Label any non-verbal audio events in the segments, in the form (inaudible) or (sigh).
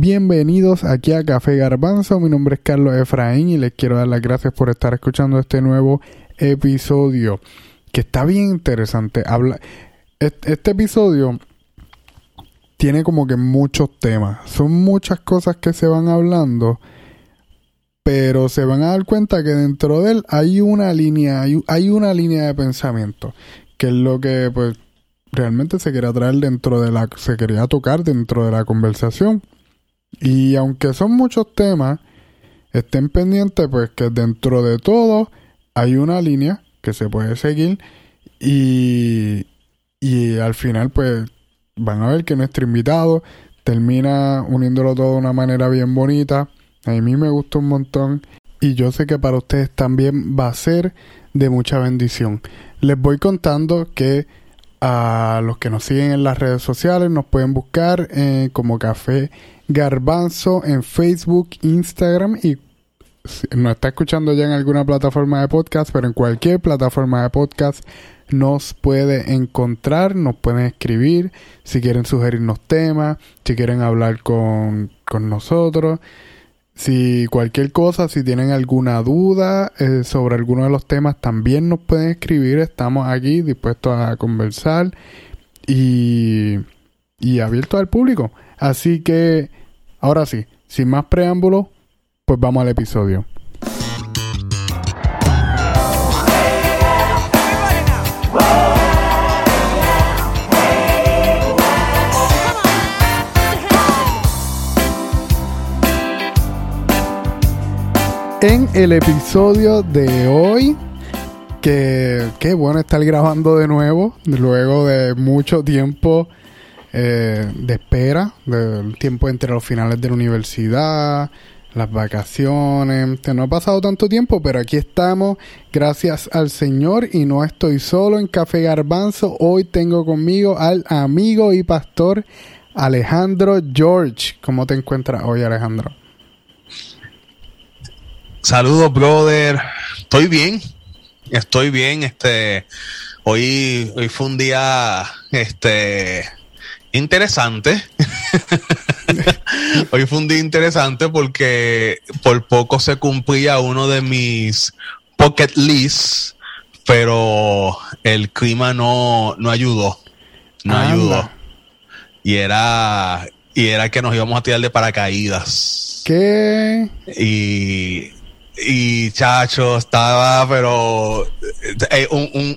Bienvenidos aquí a Café Garbanzo. Mi nombre es Carlos Efraín y les quiero dar las gracias por estar escuchando este nuevo episodio que está bien interesante. Habla este episodio tiene como que muchos temas. Son muchas cosas que se van hablando, pero se van a dar cuenta que dentro de él hay una línea, hay, una línea de pensamiento, que es lo que pues realmente se quería traer dentro de la, se quería tocar dentro de la conversación. Y aunque son muchos temas, estén pendientes pues que dentro de todo hay una línea que se puede seguir y, y al final pues van a ver que nuestro invitado termina uniéndolo todo de una manera bien bonita. A mí me gusta un montón y yo sé que para ustedes también va a ser de mucha bendición. Les voy contando que a los que nos siguen en las redes sociales nos pueden buscar eh, como Café Garbanzo en Facebook, Instagram y nos está escuchando ya en alguna plataforma de podcast, pero en cualquier plataforma de podcast nos puede encontrar, nos pueden escribir, si quieren sugerirnos temas, si quieren hablar con, con nosotros, si cualquier cosa, si tienen alguna duda eh, sobre alguno de los temas, también nos pueden escribir, estamos aquí dispuestos a conversar y, y abiertos al público. Así que, ahora sí, sin más preámbulos, pues vamos al episodio. En el episodio de hoy, que qué bueno estar grabando de nuevo, luego de mucho tiempo eh, de espera, del tiempo entre los finales de la universidad, las vacaciones, que no ha pasado tanto tiempo, pero aquí estamos, gracias al Señor, y no estoy solo en Café Garbanzo, hoy tengo conmigo al amigo y pastor Alejandro George. ¿Cómo te encuentras hoy, Alejandro? Saludos, brother. Estoy bien. Estoy bien. Este, hoy, hoy fue un día, este, interesante. (laughs) hoy fue un día interesante porque por poco se cumplía uno de mis pocket lists, pero el clima no, no ayudó. No ayudó. Y era, y era que nos íbamos a tirar de paracaídas. ¿Qué? Y y chacho, estaba, pero eh,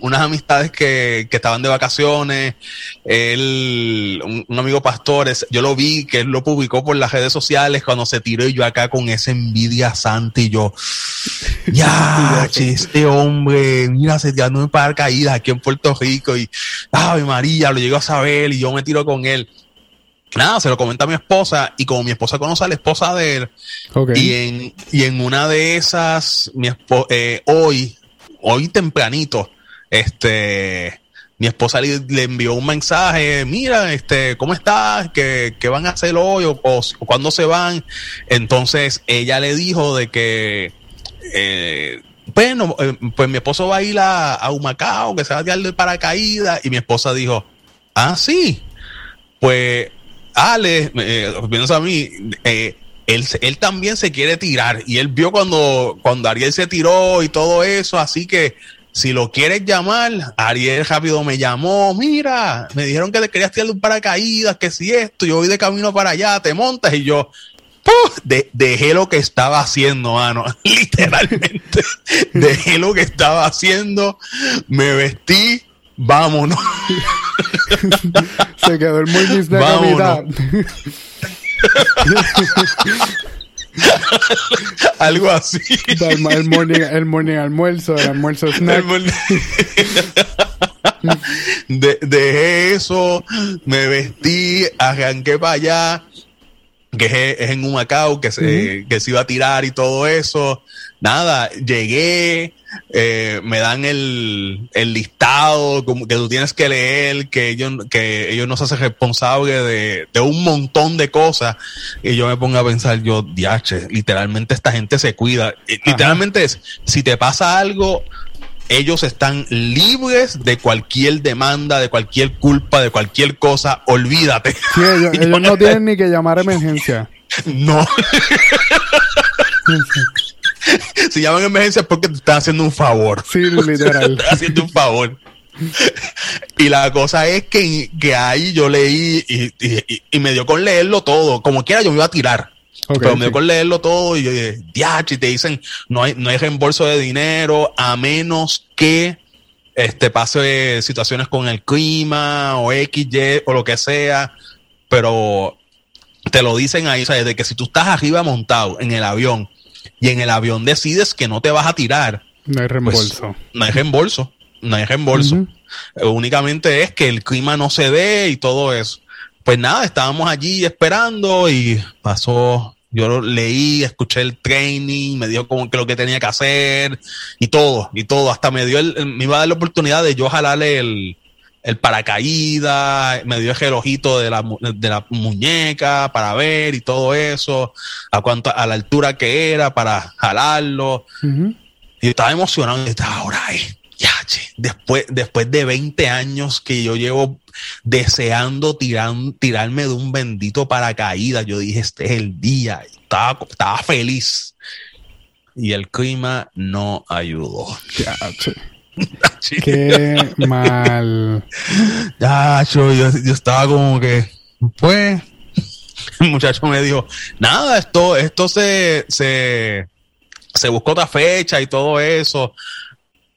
unas amistades que, que, estaban de vacaciones, él, un, amigo pastor, yo lo vi que él lo publicó por las redes sociales cuando se tiró y yo acá con esa envidia santa y yo, (laughs) ya, este hombre, mira, se tirando en caídas aquí en Puerto Rico y, ay María, lo llegó a saber y yo me tiro con él nada, se lo comenta a mi esposa y como mi esposa conoce a la esposa de él y, en, y en una de esas, mi eh, hoy, hoy tempranito, este, mi esposa le, envió un mensaje, mira, este, ¿cómo estás? ¿Qué, qué van a hacer hoy o, o, cuándo se van? Entonces ella le dijo de que, eh, bueno, eh, pues mi esposo va a ir a, a Humacao, que se va a tirar de paracaídas y mi esposa dijo, ah, sí, pues Ale, eh, a mí, eh, él, él, también se quiere tirar. Y él vio cuando, cuando Ariel se tiró y todo eso, así que si lo quieres llamar, Ariel rápido me llamó, mira, me dijeron que te querías tirar de un paracaídas, que si esto, yo voy de camino para allá, te montas. Y yo, dejé lo que estaba haciendo, mano, (laughs) literalmente, dejé lo que estaba haciendo, me vestí, vámonos. (laughs) Se quedó el muy de la (laughs) Algo así. El, el, morning, el morning almuerzo, el almuerzo snack. De, dejé eso, me vestí, arranqué para allá, que es, en un Macao, que se, que se iba a tirar y todo eso. Nada, llegué, eh, me dan el, el, listado como que tú tienes que leer, que ellos, que ellos no se hacen responsables de, de, un montón de cosas. Y yo me pongo a pensar, yo, diache, literalmente esta gente se cuida. Literalmente es, si te pasa algo, ellos están libres de cualquier demanda, de cualquier culpa, de cualquier cosa, olvídate. ellos, (laughs) no tienen ni que llamar a emergencia. (laughs) No. (laughs) si llaman emergencia es porque te están haciendo un favor. Sí, literal. (laughs) te están haciendo un favor. (laughs) y la cosa es que, que ahí yo leí y, y, y, me dio con leerlo todo. Como quiera, yo me iba a tirar. pero me dio con leerlo todo y yo dije, te dicen, no hay, no hay reembolso de dinero a menos que este pase situaciones con el clima o XY o lo que sea. Pero te lo dicen ahí, o sea, de que si tú estás arriba montado en el avión y en el avión decides que no te vas a tirar, no hay pues, reembolso. no hay reembolso, no hay reembolso. Únicamente es que el clima no se dé y todo eso. Pues nada, estábamos allí esperando y pasó, yo leí, escuché el training, me dijo como que lo que tenía que hacer y todo, y todo, hasta me dio el, me iba a dar la oportunidad de yo jalarle el, el paracaídas, me dio el relojito de la, de la muñeca para ver y todo eso, a cuánto, a la altura que era para jalarlo. Y estaba emocionado y estaba ahora ya, después, después de 20 años que yo llevo deseando tirar, tirarme de un bendito paracaídas, yo dije, este es el día. Estaba, estaba feliz. Y el clima no ayudó. Ya, Qué mal. Ya, yo, yo, estaba como que, pues, el muchacho me dijo, nada, esto, esto se, se, se buscó otra fecha y todo eso.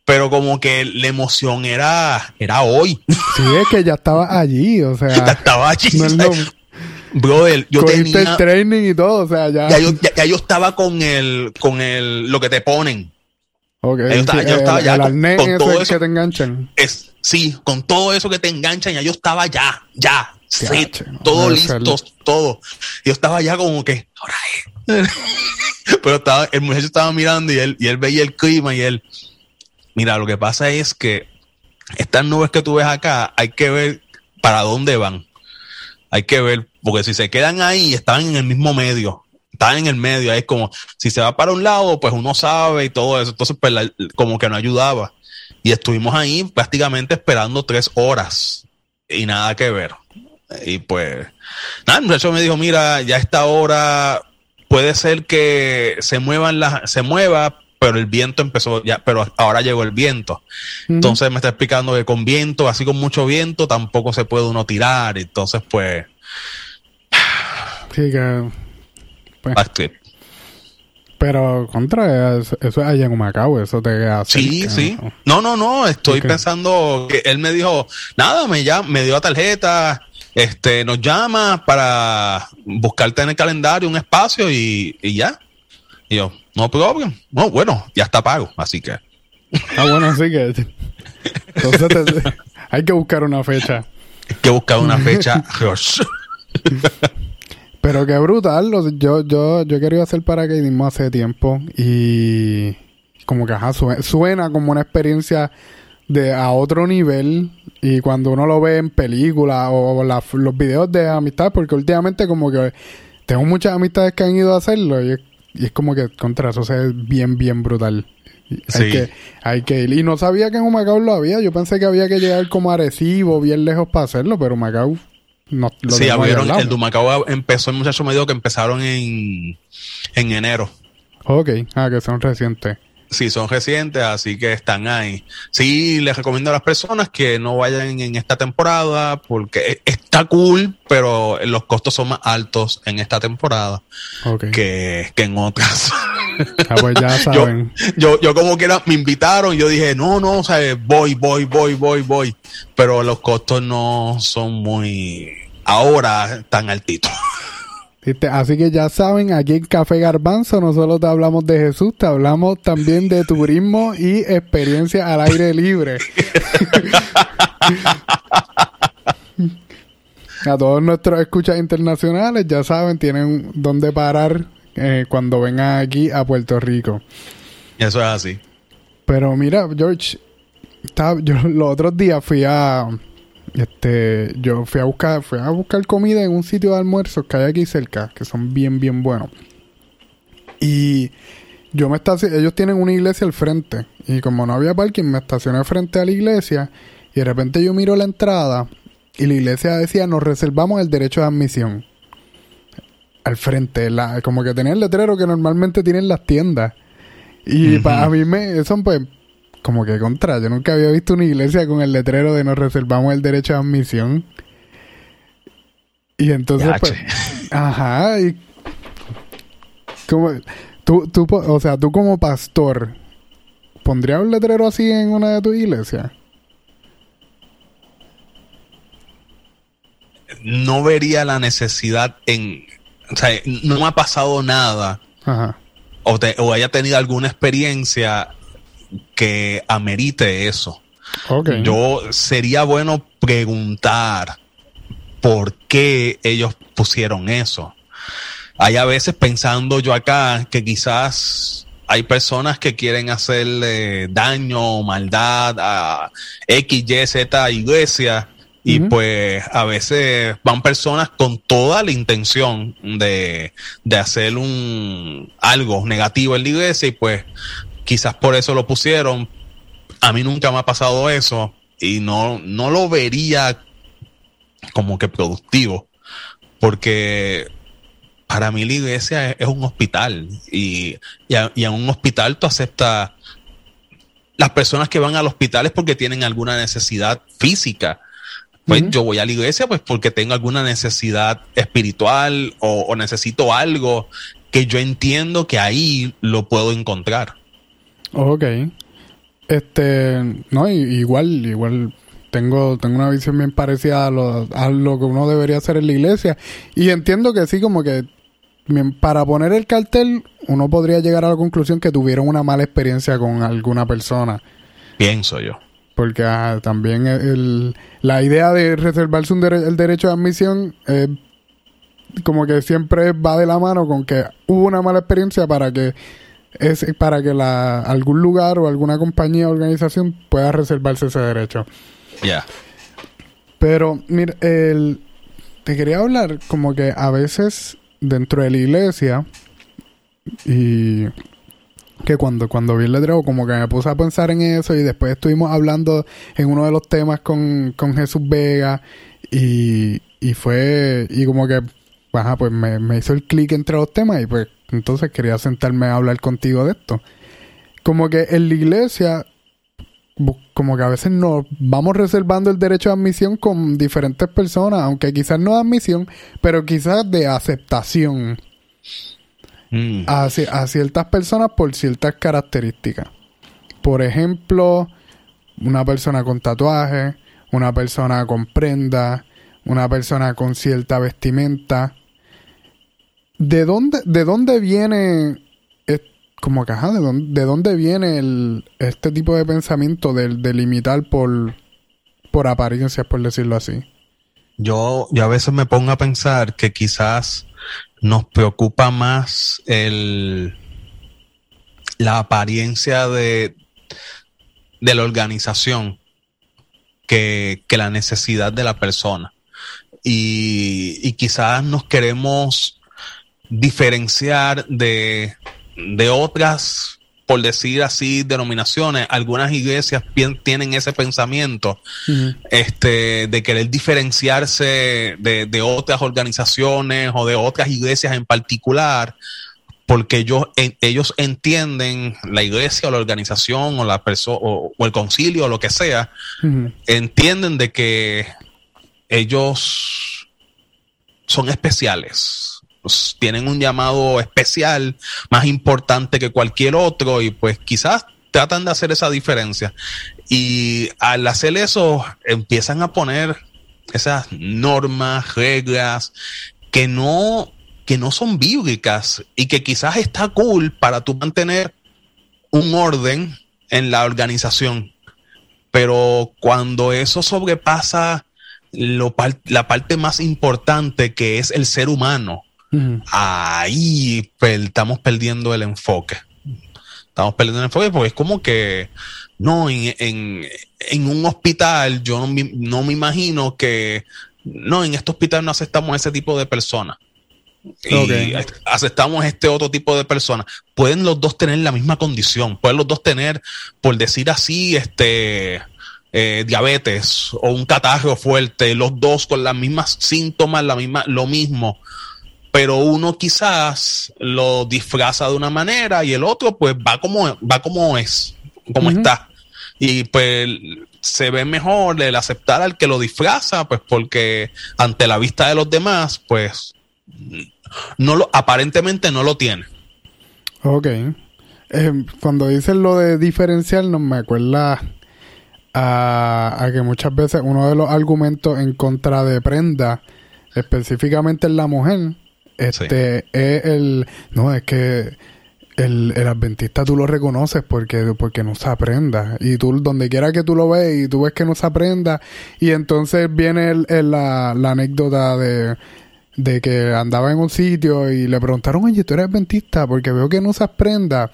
Pero como que la emoción era, era hoy. Sí, es que ya estaba allí, o sea. (laughs) Ya estaba allí. No Brother, yo tenía el training y todo, o sea, ya. Ya yo, ya yo estaba con el, con el, lo que te ponen Okay, yo estaba, ya con, todo eso que te enganchan. Es, sí, con todo eso que te enganchan, ya yo estaba ya, ya, sí, todo listo, todo. Yo estaba ya como que, ahora (laughs) Pero estaba, el muchacho estaba mirando y él, y él veía el clima y él, mira, lo que pasa es que estas nubes que tú ves acá, hay que ver para dónde van. Hay que ver, porque si se quedan ahí, están en el mismo medio está en el medio, es como, si se va para un lado, pues uno sabe y todo eso, entonces pues como que no ayudaba. Y estuvimos ahí prácticamente esperando tres horas y nada que ver. Y pues, nada, el muchacho me dijo, mira, ya esta hora puede ser que se muevan las, se mueva, pero el viento empezó ya, pero ahora llegó el viento. Entonces me está explicando que con viento, así con mucho viento, tampoco se puede uno tirar. Entonces, pues. Sí, que pues. Pero contra eso, es allá en eso te queda Sí, sí. No, no, no, estoy pensando que él me dijo, nada, me ya me dio la tarjeta, este, nos llama para buscarte en el calendario un espacio y, ya. Y yo, no problem. No, bueno, ya está pago, así que. Ah, bueno, así que. (laughs) Entonces hay que buscar una fecha. Hay que buscar una fecha. (laughs) Pero qué brutal. Yo, yo, yo he querido hacer paracaidismo hace tiempo y como que ajá, suena, como una experiencia de a otro nivel y cuando uno lo ve en películas o los videos de amistad, porque últimamente como que tengo muchas amistades que han ido a hacerlo y es, como que contra eso es bien, bien brutal. Hay, que, hay que ir. Y no sabía que en Humacao lo había. Yo pensé que había que llegar como a Arecibo, bien lejos para hacerlo, pero Humacao no, sí, abrieron, el Dumacao empezó, el muchacho me dijo que empezaron en, en enero. Ok, ah, que son recientes. Sí, son recientes, así que están ahí. Sí, les recomiendo a las personas que no vayan en esta temporada porque está cool, pero los costos son más altos en esta temporada que, que en otras. Ah, pues ya (laughs) saben. Yo, yo, como quiera me invitaron, yo dije, no, no, o sea, voy, voy, voy, voy, voy. Pero los costos no son muy ahora tan altitos. Así que ya saben, aquí en Café Garbanzo no solo te hablamos de Jesús, te hablamos también de turismo y experiencia al aire libre. (laughs) A todos nuestros escuchas internacionales, ya saben, tienen dónde parar eh, cuando vengan aquí a Puerto Rico. Eso es así. Pero mira, George, yo los otros días fui a este yo fui a buscar fui a buscar comida en un sitio de almuerzo que hay aquí cerca, que son bien bien buenos. Y yo me estacioné, ellos tienen una iglesia al frente y como no había parking me estacioné frente a la iglesia y de repente yo miro la entrada y la iglesia decía nos reservamos el derecho de admisión. al frente, la, como que tenía el letrero que normalmente tienen las tiendas. Y para mí me, eso pues, como que contra, yo nunca había visto una iglesia con el letrero de nos reservamos el derecho a admisión. Y entonces, pues, ajá, y como, tú, tú, o sea, tú como pastor, ¿pondrías un letrero así en una de tus iglesias? No vería la necesidad en, o sea, no me ha pasado nada O, o, haya tenido alguna experiencia que amerite eso. Yo sería bueno preguntar por qué ellos pusieron eso. Hay a veces pensando yo acá que quizás hay personas que quieren hacerle daño o maldad a X, Y, Z iglesia y pues a veces van personas con toda la intención de, de hacer un algo negativo en la iglesia y pues quizás por eso lo pusieron. A mí nunca me ha pasado eso y no, no lo vería como que productivo porque para mí la iglesia es, un hospital y, y, y, en un hospital tú aceptas las personas que van al hospital es porque tienen alguna necesidad física pues yo voy a la iglesia pues porque tengo alguna necesidad espiritual o, necesito algo que yo entiendo que ahí lo puedo encontrar. Ok. Este, no, igual, igual tengo, tengo una visión bien parecida a lo, a lo que uno debería hacer en la iglesia. Y entiendo que sí, como que para poner el cartel, uno podría llegar a la conclusión que tuvieron una mala experiencia con alguna persona. Pienso yo. Porque también el, la idea de reservarse un el derecho de admisión eh, como que siempre va de la mano con que hubo una mala experiencia para que es para que la, algún lugar o alguna compañía o organización pueda reservarse ese derecho. Ya. Pero, mira, el, te quería hablar como que a veces dentro de la iglesia y que cuando, cuando vi el letrero como que me puse a pensar en eso y después estuvimos hablando en uno de los temas con, con Jesús Vega y, y fue, y como que, ajá, pues me, me hizo el clic entre los temas y pues entonces quería sentarme a hablar contigo de esto. Como que en la iglesia, como que a veces nos vamos reservando el derecho de admisión con diferentes personas, aunque quizás no de admisión, pero quizás de aceptación. Mm. a, ciertas personas por ciertas características. Por ejemplo, una persona con tatuaje, una persona con prenda, una persona con cierta vestimenta. ¿De dónde, de dónde viene como que, ¿de dónde, de dónde viene el, este tipo de pensamiento de, de limitar por, por apariencias, por decirlo así? Yo, yo a veces me pongo a pensar que quizás nos preocupa más el, la apariencia de, de la organización que, que, la necesidad de la persona. Y quizás nos queremos diferenciar de, de otras por decir así, denominaciones, algunas iglesias tienen ese pensamiento este, de querer diferenciarse de, otras organizaciones o de otras iglesias en particular, porque ellos, ellos entienden la iglesia o la organización o, la o, o el concilio o lo que sea, entienden de que ellos son especiales pues, tienen un llamado especial, más importante que cualquier otro, y pues quizás tratan de hacer esa diferencia. Y al hacer eso, empiezan a poner esas normas, reglas, que no, que no son bíblicas y que quizás está cool para tú mantener un orden en la organización. Pero cuando eso sobrepasa lo, la parte más importante que es el ser humano, ahí estamos perdiendo el enfoque. Estamos perdiendo el enfoque porque es como que, no, en, un hospital yo no me, imagino que, no, en este hospital no aceptamos ese tipo de personas. Y aceptamos este otro tipo de personas. Pueden los dos tener la misma condición, pueden los dos tener, por decir así, este, eh, diabetes o un catarro fuerte, los dos con las mismas síntomas, la misma, lo mismo pero uno quizás lo disfraza de una manera y el otro pues va como, va como es, como está. Y pues se ve mejor el aceptar al que lo disfraza, pues porque ante la vista de los demás, pues no lo, aparentemente no lo tiene. Ok. Eh, cuando dices lo de diferencial, no me acuerda a, que muchas veces uno de los argumentos en contra de prenda, específicamente en la mujer, este es el no es que el, el, adventista tú lo reconoces porque, porque no se aprenda. Y tú, donde quiera que tú lo ves y tú ves que no se aprenda. Y entonces viene el, la, anécdota de, de que andaba en un sitio y le preguntaron, oye, tú eres adventista porque veo que no se aprenda.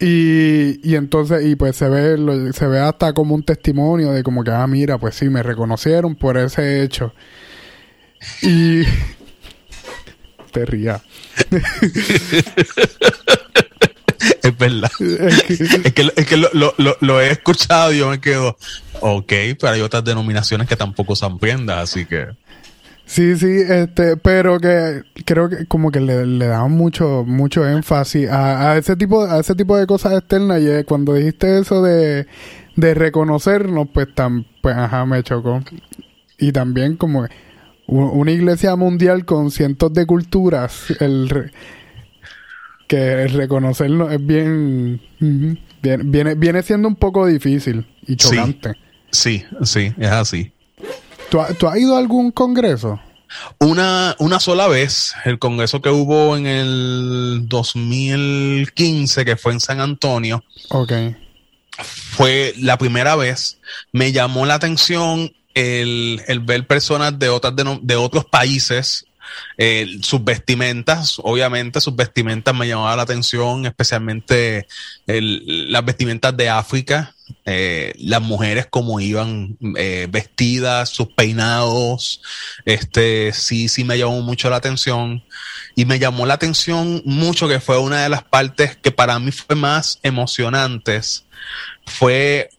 Y, y entonces, y pues se ve, se ve hasta como un testimonio de como que, ah, mira, pues sí, me reconocieron por ese hecho. Y (laughs) te (laughs) es verdad. es que, es que lo, lo, lo, he escuchado y yo me quedo, ok, pero hay otras denominaciones que tampoco se prendas, así que... Sí, sí, este, pero que creo que como que le, le daban mucho, mucho énfasis a, ese tipo, a ese tipo de cosas externas y cuando dijiste eso de, de reconocernos, pues tan, pues ajá, me chocó. Y también como una iglesia mundial con cientos de culturas, el que el reconocernos es bien, viene, viene siendo un poco difícil y chocante. sí, sí es así. ¿Tú, has ido a algún congreso? Una, una sola vez, el congreso que hubo en el 2015, que fue en San Antonio. Ok. Fue la primera vez. Me llamó la atención el, ver personas de, otras de, otros países eh, sus vestimentas, obviamente sus vestimentas me llamaban la atención, especialmente las vestimentas de África, eh, las mujeres como iban eh, vestidas, sus peinados, este sí, sí me llamó mucho la atención. Y me llamó la atención mucho que fue una de las partes que para mí fue más emocionantes. Fue,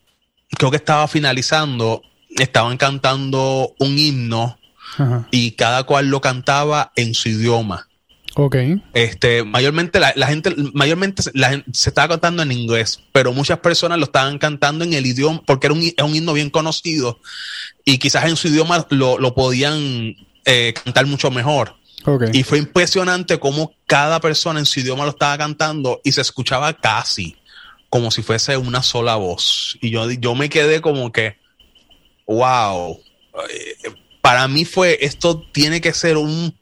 creo que estaba finalizando, estaban cantando un himno y cada cual lo cantaba en su idioma. Ok. Este, mayormente la, gente, mayormente la gente, se estaba cantando en inglés, pero muchas personas lo estaban cantando en el idioma, porque era un, himno bien conocido, y quizás en su idioma lo, lo podían eh, cantar mucho mejor. Okay. Y fue impresionante cómo cada persona en su idioma lo estaba cantando y se escuchaba casi como si fuese una sola voz. Y yo, yo me quedé como que, wow. Para mí fue, esto tiene que ser un,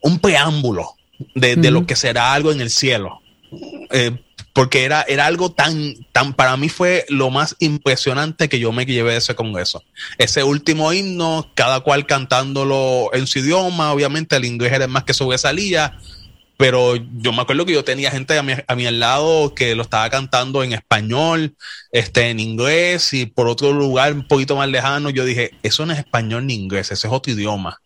un preámbulo de, lo que será algo en el cielo. Eh, porque era, era algo tan, tan, para mí fue lo más impresionante que yo me llevé de ese congreso. Ese último himno, cada cual cantándolo en su idioma, obviamente el inglés era el más que sobresalía, pero yo me acuerdo que yo tenía gente a mi, a mi al lado que lo estaba cantando en español, este, en inglés y por otro lugar un poquito más lejano. Yo dije, eso no es español ni inglés, ese es otro idioma.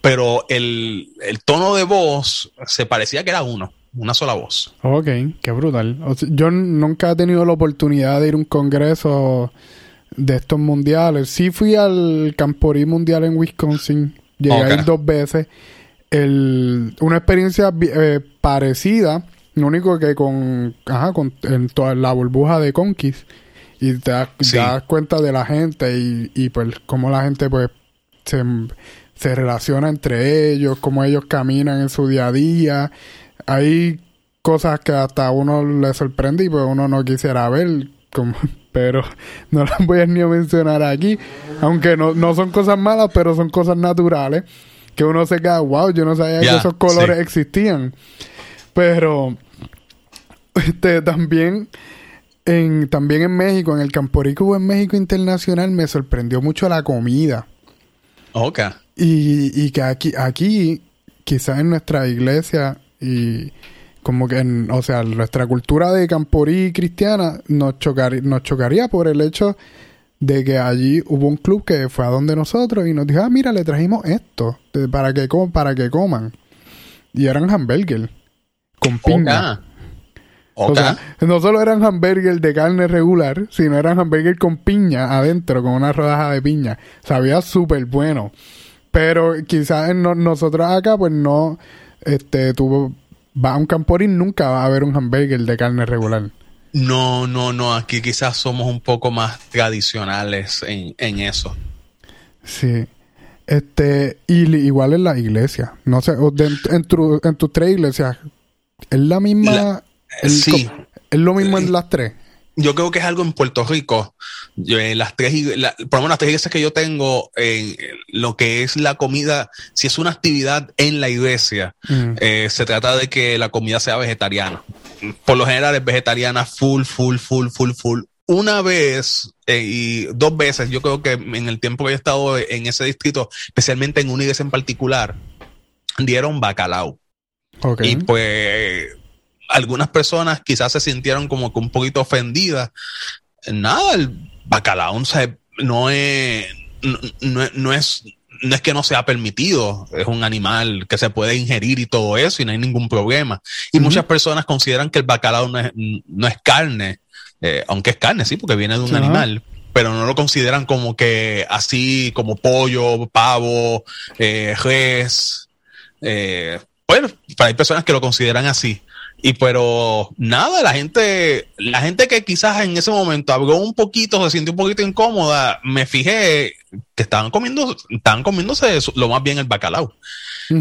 Pero el, tono de voz se parecía que era uno, una sola voz. Ok, qué brutal. yo nunca he tenido la oportunidad de ir a un congreso de estos mundiales. Sí fui al Camporí Mundial en Wisconsin, llegué a ir dos veces el, una experiencia eh, parecida, lo único que con, ajá, con en toda la burbuja de Conquist y te das, cuenta de la gente y, y pues cómo la gente pues se, se relaciona entre ellos, cómo ellos caminan en su día a día. Hay cosas que hasta a uno le sorprende y pues uno no quisiera ver, como, (laughs) pero no las voy a ni mencionar aquí, aunque no, no son cosas malas, pero son cosas naturales que uno se queda, wow, yo no sabía que esos colores existían. Pero este también en también en México, en el Camporico en México Internacional me sorprendió mucho la comida. Ok. Y, y que aquí, aquí, quizás en nuestra iglesia y como que, en, o sea, nuestra cultura de Camporí cristiana nos, chocar, nos chocaría por el hecho de que allí hubo un club que fue a donde nosotros y nos dijo, ah, mira, le trajimos esto para que, para que coman. Y eran hamburgues con piña. O sea, no solo eran hamburgues de carne regular, sino eran hamburgues con piña adentro, con una rodaja de piña. Sabía súper bueno. Pero quizás nosotros acá, pues no, este, tú vas a un camporín, nunca va a haber un hamburger de carne regular. No, no, no, aquí quizás somos un poco más tradicionales en, en eso. Sí. Este, y igual en la iglesia. No sé, en, en tus tres iglesias, ¿es la misma? sí. ¿Es lo mismo en las tres? yo creo que es algo en Puerto Rico. en las tres, por lo menos las tres iglesias que yo tengo, en lo que es la comida, si es una actividad en la iglesia, mm. eh, se trata de que la comida sea vegetariana. Por lo general es vegetariana full, full, full, full, full. Una vez eh, y dos veces, yo creo que en el tiempo que he estado en ese distrito, especialmente en una iglesia en particular, dieron bacalao. Y pues algunas personas quizás se sintieron como que un poquito ofendidas. Nada, el bacalao no es, no, es, no es que no sea permitido, es un animal que se puede ingerir y todo eso y no hay ningún problema. Y muchas personas consideran que el bacalao no es, no es carne, eh, aunque es carne, sí, porque viene de un animal, pero no lo consideran como que así como pollo, pavo, eh, res. Eh, bueno, hay personas que lo consideran así. Y pero nada, la gente, la gente que quizás en ese momento habló un poquito, se sintió un poquito incómoda, me fijé que estaban comiendo, estaban comiéndose lo más bien el bacalao. (laughs) yo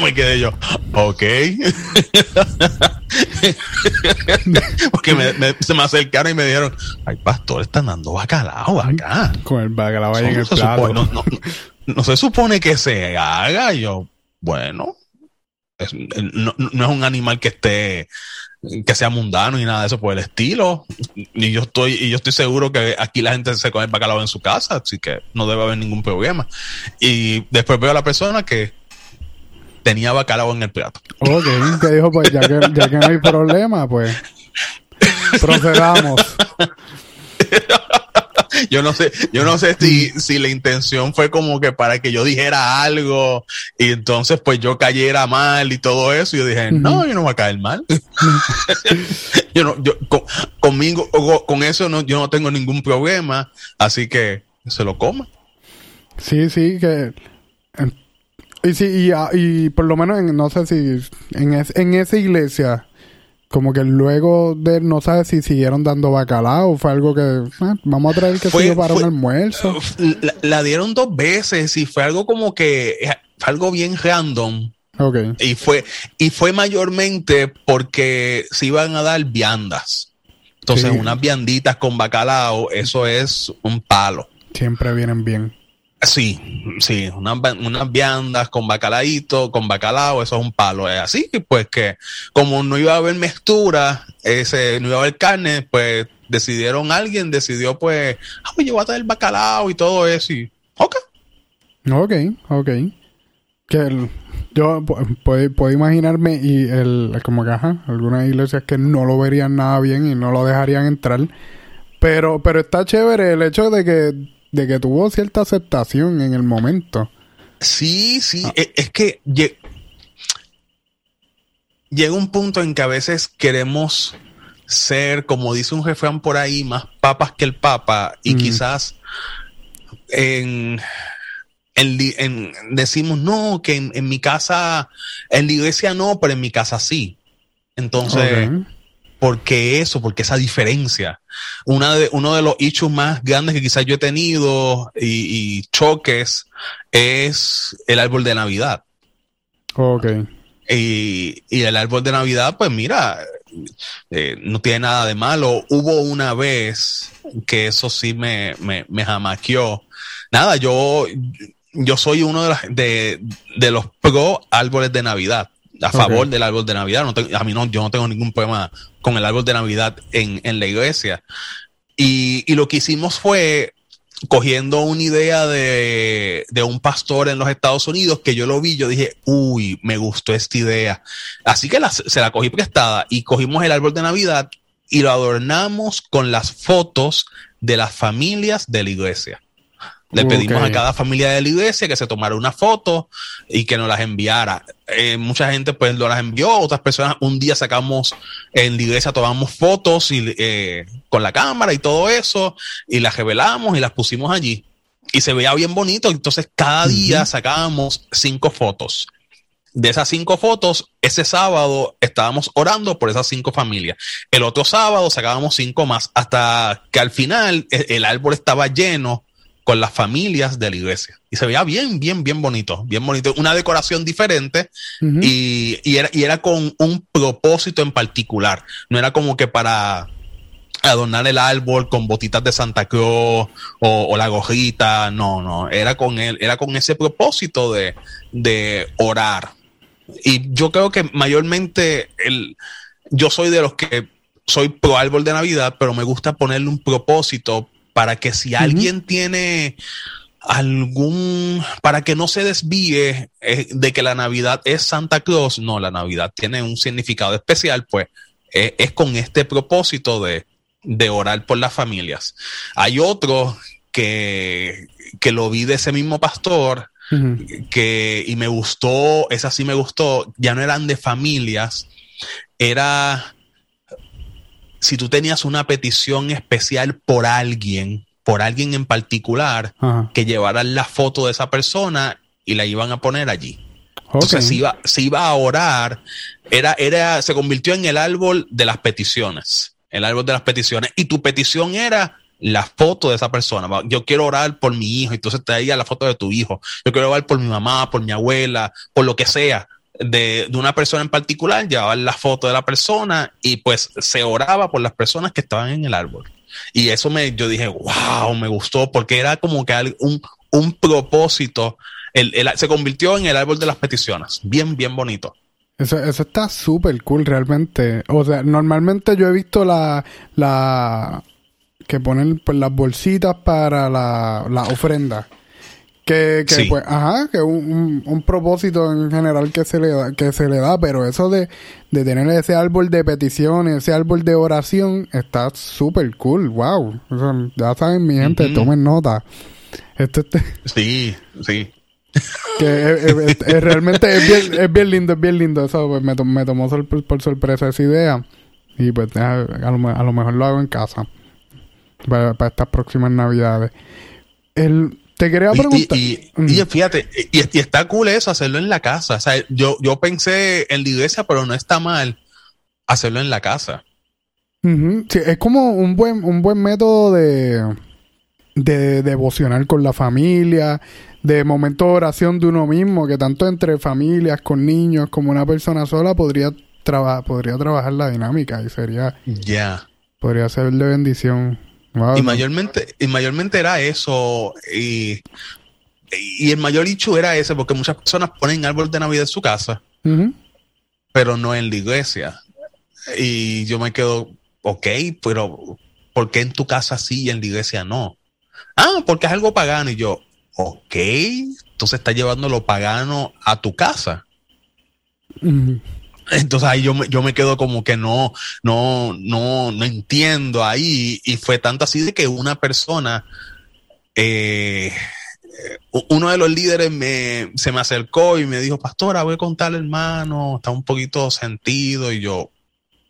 me quedé yo, ok. (laughs) Porque se me acercaron y me dijeron, ay, pastor, están dando bacalao acá. Con el bacalao ahí en el plato. no, no, no, se supone que se haga. Y yo, bueno, no, es un animal que esté que sea mundano y nada de eso por el estilo. Y yo estoy, y yo estoy seguro que aquí la gente se come bacalao en su casa, así que no debe haber ningún problema. Y después veo a la persona que tenía bacalao en el plato. Ok, que dijo, pues ya que, ya que no hay problema, pues procedamos. (laughs) yo no sé, yo no sé si, si la intención fue como que para que yo dijera algo y entonces pues yo cayera mal y todo eso. Y yo dije, no, yo no voy a caer mal. (laughs) (laughs) yo no, yo conmigo, con eso no, yo no tengo ningún problema, así que se lo coma. Sí, sí, que y sí, y, ah, y, por lo menos en, no sé si en, en esa iglesia como que luego de no sabes si siguieron dando bacalao fue algo que ah, vamos a traer que fue, para un almuerzo la, dieron dos veces y fue algo como que algo bien random. Okay. y fue y fue mayormente porque se iban a dar viandas. Entonces unas vianditas con bacalao eso es un palo. Siempre vienen bien Sí, sí, unas, unas viandas con bacalaíto, con bacalao, eso es un palo. Es así pues que como no iba a haber mezcla, ese, no iba a haber carne, pues decidieron, alguien decidió pues, ah, pues yo voy a traer bacalao y todo eso y, ok. Ok, ok. Que yo puedo, imaginarme y el, como ajá, algunas iglesias que no lo verían nada bien y no lo dejarían entrar. Pero, pero está chévere el hecho de que de que tuvo cierta aceptación en el momento. Sí, sí, ah. e, es que llega un punto en que a veces queremos ser, como dice un refrán por ahí, más papas que el papa y quizás en, en, decimos, no, que en, mi casa, en la iglesia no, pero en mi casa sí. Entonces, porque eso, porque esa diferencia. Una de, uno de los hechos más grandes que quizás yo he tenido y, choques es el árbol de Navidad. Ok. Y, el árbol de Navidad, pues mira, eh, no tiene nada de malo. Hubo una vez que eso sí me, me, me jamaqueó. Nada, yo, yo soy uno de, de, de los pro árboles de Navidad a favor del árbol de Navidad. No a mí no, yo no tengo ningún problema con el árbol de Navidad en, en la iglesia. Y, y, lo que hicimos fue cogiendo una idea de, de, un pastor en los Estados Unidos que yo lo vi, yo dije, uy, me gustó esta idea. Así que se la cogí prestada y cogimos el árbol de Navidad y lo adornamos con las fotos de las familias de la iglesia. Le pedimos a cada familia de la iglesia que se tomara una foto y que nos las enviara. Eh, mucha gente pues lo las envió, otras personas un día sacamos en la iglesia, tomamos fotos y, eh, con la cámara y todo eso y las revelamos y las pusimos allí. y se veía bien bonito. Entonces cada día sacábamos cinco fotos. De esas cinco fotos, ese sábado estábamos orando por esas cinco familias. El otro sábado sacábamos cinco más hasta que al final el, el árbol estaba lleno con las familias de la iglesia. Y se veía bien, bien, bien bonito, bien bonito. Una decoración diferente y, y, era, y era con un propósito en particular. No era como que para adornar el árbol con botitas de Santa Cruz o, la gorrita. No, no, era con él, era con ese propósito de, de orar. Y yo creo que mayormente el, yo soy de los que soy pro árbol de Navidad, pero me gusta ponerle un propósito para que si alguien tiene algún, para que no se desvíe eh, de que la Navidad es Santa Claus, no, la Navidad tiene un significado especial, pues eh, es con este propósito de, de orar por las familias. Hay otro que, que lo vi de ese mismo pastor, que, y me gustó, esa sí me gustó, ya no eran de familias, era si tú tenías una petición especial por alguien, por alguien en particular, que llevaran la foto de esa persona y la iban a poner allí. Entonces se iba, se iba a orar, era, era, se convirtió en el árbol de las peticiones, el árbol de las peticiones. Y tu petición era la foto de esa persona. Yo quiero orar por mi hijo, entonces te daría la foto de tu hijo. Yo quiero orar por mi mamá, por mi abuela, por lo que sea de, una persona en particular, llevaban la foto de la persona y pues se oraba por las personas que estaban en el árbol. Y eso me, yo dije, wow, me gustó porque era como que un, un propósito. El, se convirtió en el árbol de las peticiones. Bien, bien bonito. Eso, eso está súper cool realmente. O sea, normalmente yo he visto la, la que ponen pues, las bolsitas para la, la ofrenda. Que, que pues, ajá, que un, un, propósito en general que se le da, que se le da, pero eso de, de tener ese árbol de peticiones, ese árbol de oración, está súper cool, wow. ya saben, mi gente, tomen nota. Este, este, Sí, sí. Que es, realmente es bien, es bien lindo, es bien lindo. Eso pues, me, me tomó por sorpresa esa idea. Y pues a lo, a lo mejor lo hago en casa. Para, para estas próximas navidades. El, te quería preguntar. Y, y, fíjate, y, está cool eso, hacerlo en la casa. O sea, yo, yo pensé en la iglesia, pero no está mal hacerlo en la casa. sí, es como un buen, un buen método de, de devocionar con la familia, de momento de oración de uno mismo, que tanto entre familias, con niños, como una persona sola podría, podría trabajar la dinámica y sería... Ya. Podría ser de bendición y mayormente, y mayormente era eso. Y, y el mayor hecho era ese, porque muchas personas ponen árbol de Navidad en su casa, pero no en la iglesia. Y yo me quedo, ok, pero ¿por qué en tu casa sí y en la iglesia no? Ah, porque es algo pagano. Y yo, ok, entonces está llevando lo pagano a tu casa. Entonces ahí yo me, yo me quedo como que no, no, no, no entiendo ahí. Y fue tanto así de que una persona, eh, uno de los líderes me, se me acercó y me dijo, pastora, voy a contarle hermano, está un poquito sentido. Y yo,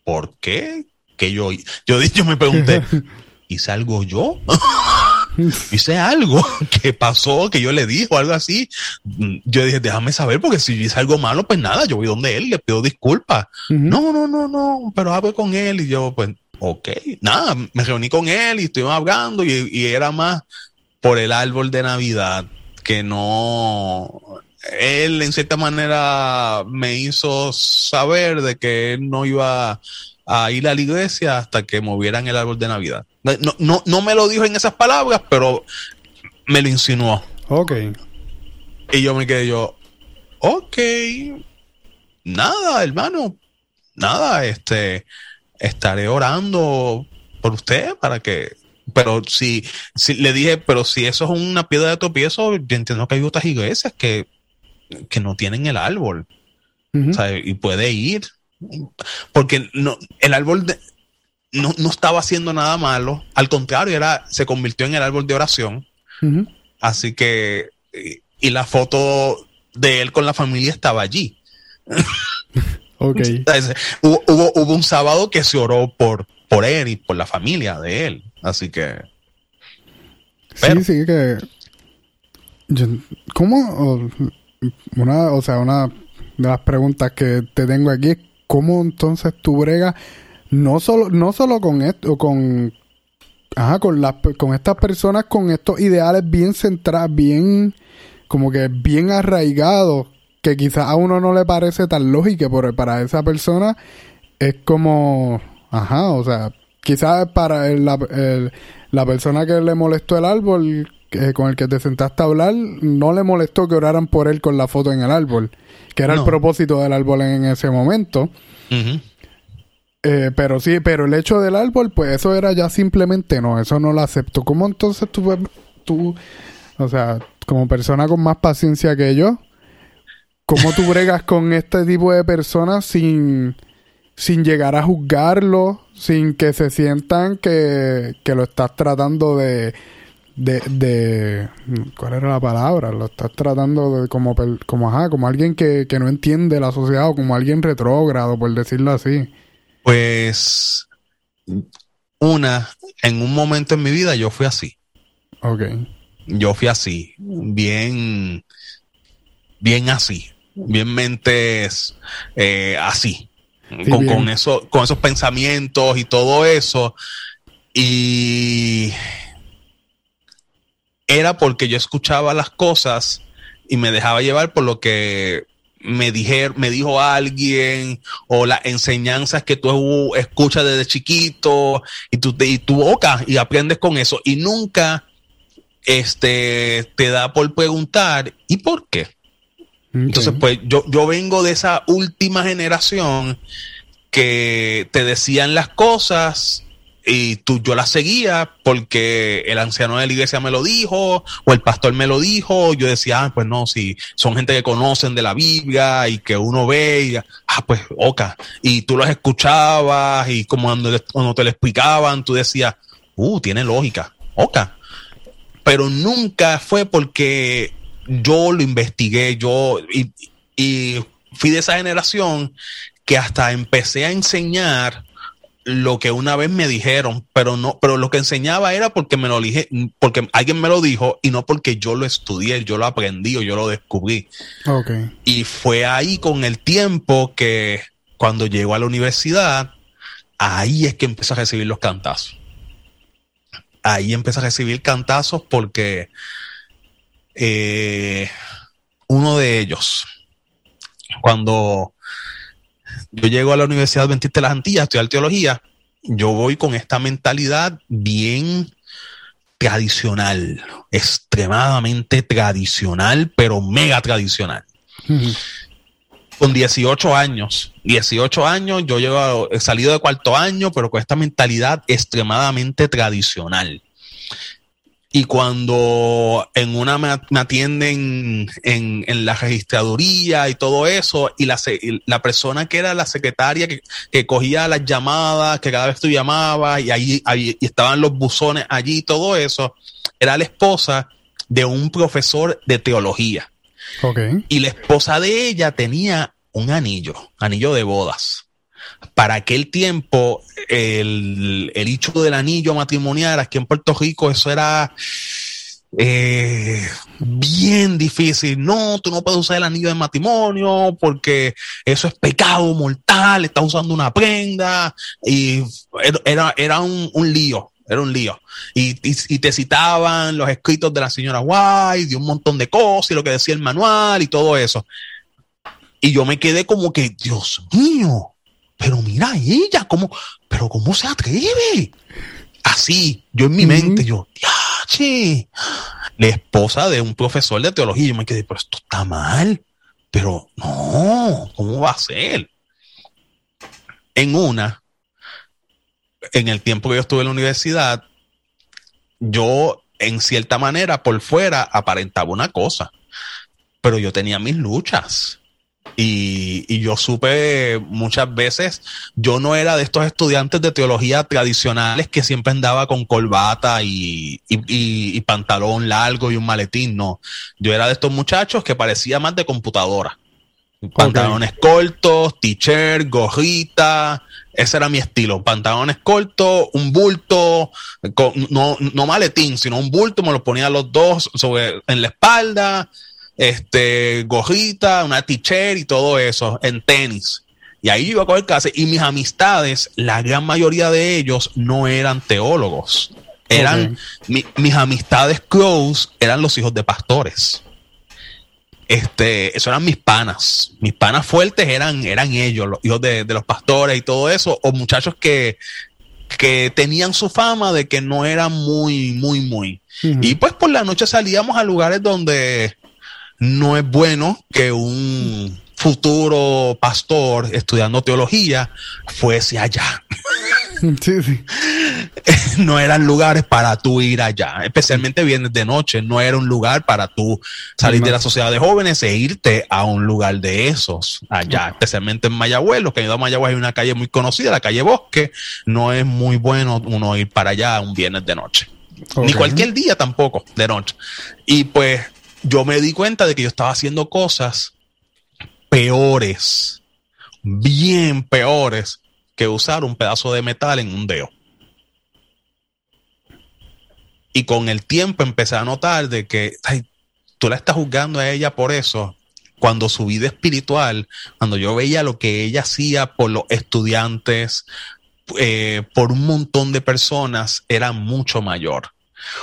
¿por qué? Que yo, yo, (laughs) yo me pregunté, (laughs) ¿y salgo yo? (laughs) (laughs) hice algo (laughs) que pasó, que yo le dije o algo así. Yo dije, déjame saber, porque si hice algo malo, pues nada, yo voy donde él, le pido disculpas. No, no, no, no, pero hablé con él y yo, pues, ok, nada, me reuní con él y estuvimos hablando y, y era más por el árbol de Navidad que no, él en cierta manera me hizo saber de que él no iba a ir a la iglesia hasta que movieran el árbol de Navidad. No, no, no me lo dijo en esas palabras, pero me lo insinuó. Ok. Y yo me quedé yo, ok, nada, hermano, nada, este, estaré orando por usted para que, pero si, si le dije, pero si eso es una piedra de tropiezo, yo entiendo que hay otras iglesias que, que no tienen el árbol. o sea, y puede ir. Porque no, el árbol no, no, estaba haciendo nada malo. Al contrario, era, se convirtió en el árbol de oración. Así que, y, la foto de él con la familia estaba allí. (laughs) okay. hubo, hubo, un sábado que se oró por, por él y por la familia de él. Así que. sí, sí, que ¿Cómo? Una, o sea, una de las preguntas que te tengo aquí es cómo entonces tú bregas no solo, no solo con esto, con ajá, con las con estas personas con estos ideales bien centrados, bien como que bien arraigados, que quizás a uno no le parece tan lógico, pero para esa persona es como, ajá, o sea, quizás para la, la persona que le molestó el árbol, con el que te sentaste a hablar, no le molestó que oraran por él con la foto en el árbol, que era el propósito del árbol en ese momento. Eh, pero sí, pero el hecho del árbol, pues eso era ya simplemente no, eso no lo acepto. ¿Cómo entonces tú, tú o sea, como persona con más paciencia que yo, ¿cómo tú bregas con este tipo de personas sin, sin llegar a juzgarlo, sin que se sientan que, que lo estás tratando de, de, de, ¿cuál era la palabra? Lo estás tratando de como, como, ajá, como alguien que, que no entiende la sociedad o como alguien retrógrado, por decirlo así. Pues, una, en un momento en mi vida yo fui así. Ok. Yo fui así, bien, bien así, bien mentes eh, así, con, con, eso, con esos pensamientos y todo eso. Y era porque yo escuchaba las cosas y me dejaba llevar por lo que me, dijer, me dijo alguien o las enseñanzas que tú escuchas desde chiquito y tú, y tu boca y aprendes con eso y nunca este, te da por preguntar ¿y por qué? Entonces, pues yo, yo vengo de esa última generación que te decían las cosas y tú, yo la seguía porque el anciano de la iglesia me lo dijo o el pastor me lo dijo. Yo decía, ah, pues no, si son gente que conocen de la Biblia y que uno ve, y, ah, pues oca. Y tú los escuchabas y como cuando, te lo explicaban, tú decías, uh, tiene lógica, oca. Pero nunca fue porque yo lo investigué, yo y, y fui de esa generación que hasta empecé a enseñar lo que una vez me dijeron, pero no, pero lo que enseñaba era porque me lo dije, porque alguien me lo dijo y no porque yo lo estudié, yo lo aprendí o yo lo descubrí. Okay. Y fue ahí con el tiempo que cuando llego a la universidad, ahí es que empecé a recibir los cantazos. Ahí empecé a recibir cantazos porque eh, uno de ellos, cuando yo llego a la Universidad Adventista de las Antillas a estudiar teología, yo voy con esta mentalidad bien tradicional, extremadamente tradicional, pero mega tradicional. Con 18 años, 18 años, yo llego, he salido de cuarto año, pero con esta mentalidad extremadamente tradicional. Y cuando en una me, atienden en, en, la registraduría y todo eso, y la, la persona que era la secretaria que, que, cogía las llamadas, que cada vez tú llamabas, y ahí, ahí y estaban los buzones allí y todo eso, era la esposa de un profesor de teología. Okay. Y la esposa de ella tenía un anillo, anillo de bodas para aquel tiempo, el, el hecho del anillo matrimonial aquí en Puerto Rico, eso era eh, bien difícil. No, tú no puedes usar el anillo de matrimonio porque eso es pecado mortal, estás usando una prenda y era, era un, un lío. Era un lío. Y, y, y, te citaban los escritos de la señora White, de un montón de cosas, y lo que decía el manual y todo eso. Y yo me quedé como que, Dios mío, pero mira ella, ¿cómo, pero cómo se atreve? Así, yo en mi mente, yo, ¡yache! La esposa de un profesor de teología, yo me quedé, pero esto está mal. Pero no, ¿cómo va a ser? En una, en el tiempo que yo estuve en la universidad, yo, en cierta manera, por fuera, aparentaba una cosa, pero yo tenía mis luchas y, y, yo supe muchas veces, yo no era de estos estudiantes de teología tradicionales que siempre andaba con corbata y, y, y, pantalón largo y un maletín, no. Yo era de estos muchachos que parecía más de computadora. Pantalones cortos, t-shirt, gorrita, Ese era mi estilo. Pantalones cortos, un bulto, no, no maletín, sino un bulto, me lo ponía los dos sobre, en la espalda, este, gorrita, una t-shirt y todo eso, en tenis. Y ahí yo iba a coger clase y mis amistades, la gran mayoría de ellos no eran teólogos. Eran mis amistades close, eran los hijos de pastores. Este, eso eran mis panas. Mis panas fuertes eran, eran ellos, los hijos de, los pastores y todo eso, o muchachos que, que tenían su fama de que no eran muy, muy, muy. Y pues por la noche salíamos a lugares donde no es bueno que un futuro pastor estudiando teología fuese allá. (laughs) Sí, sí. (laughs) No eran lugares para tú ir allá, especialmente viernes de noche. No era un lugar para tú salir de la sociedad de jóvenes e irte a un lugar de esos allá, especialmente en Mayagüez. Lo que ha ido a Mayagüez hay una calle muy conocida, la calle Bosque. No es muy bueno uno ir para allá un viernes de noche. Ni cualquier día tampoco, de noche. Y pues yo me di cuenta de que yo estaba haciendo cosas peores, bien peores, que usar un pedazo de metal en un dedo. Y con el tiempo empecé a notar de que tú la estás juzgando a ella por eso, cuando su vida espiritual, cuando yo veía lo que ella hacía por los estudiantes, eh, por un montón de personas, era mucho mayor.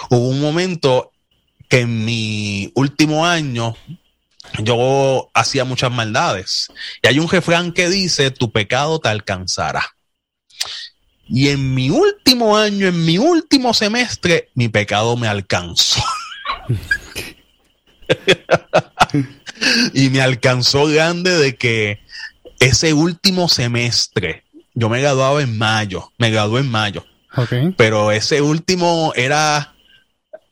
Hubo un momento que en mi último año yo hacía muchas maldades. Y hay un refrán que dice, tu pecado te alcanzará. Y en mi último año, en mi último semestre, mi pecado me alcanzó. (laughs) y me alcanzó grande de que ese último semestre, yo me graduaba en mayo, me gradué en mayo. Pero ese último era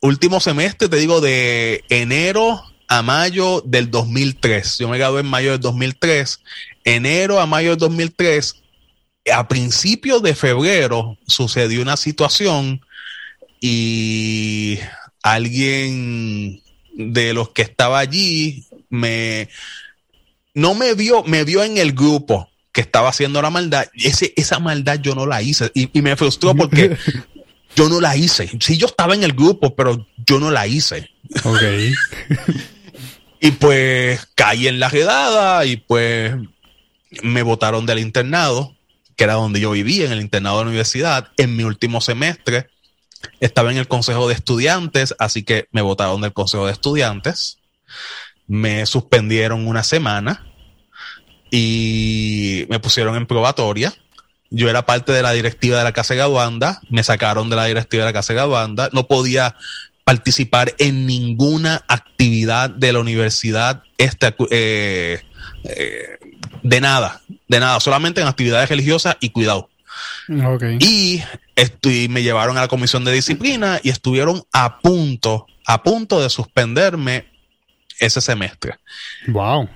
último semestre, te digo, de enero a mayo del 2003. Yo me gradué en mayo del 2003. Enero a mayo del 2003, a principios de febrero, sucedió una situación y alguien de los que estaba allí me no me vio, me vio en el grupo que estaba haciendo la maldad. Esa maldad yo no la hice y, y me frustró porque (laughs) yo no la hice. Sí, yo estaba en el grupo, pero yo no la hice. Ok. (laughs) y pues caí en la redada y pues me votaron del internado, que era donde yo vivía, en el internado de la universidad, en mi último semestre. Estaba en el consejo de estudiantes, así que me votaron del consejo de estudiantes. Me suspendieron una semana y me pusieron en probatoria yo era parte de la directiva de la Casa de Gaduanda, me sacaron de la directiva de la Casa de Gaduanda, no podía participar en ninguna actividad de la universidad este, eh, eh, de nada, de nada, solamente en actividades religiosas y cuidado. Y, y me llevaron a la comisión de disciplina y estuvieron a punto, a punto de suspenderme ese semestre. Wow.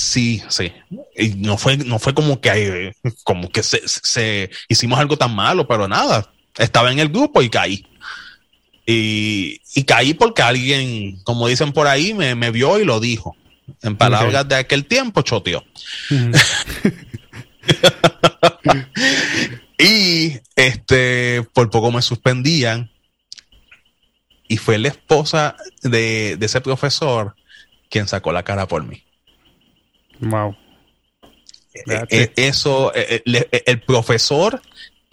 Sí, sí. Y no fue, no fue como que, como que se, hicimos algo tan malo, pero nada. Estaba en el grupo y caí. Y, caí porque alguien, como dicen por ahí, me, vio y lo dijo. En palabras de aquel tiempo, choteó. (laughs) y este, por poco me suspendían. Y fue la esposa de, de ese profesor quien sacó la cara por mí. Wow. Eh, eh, eso, eh, el profesor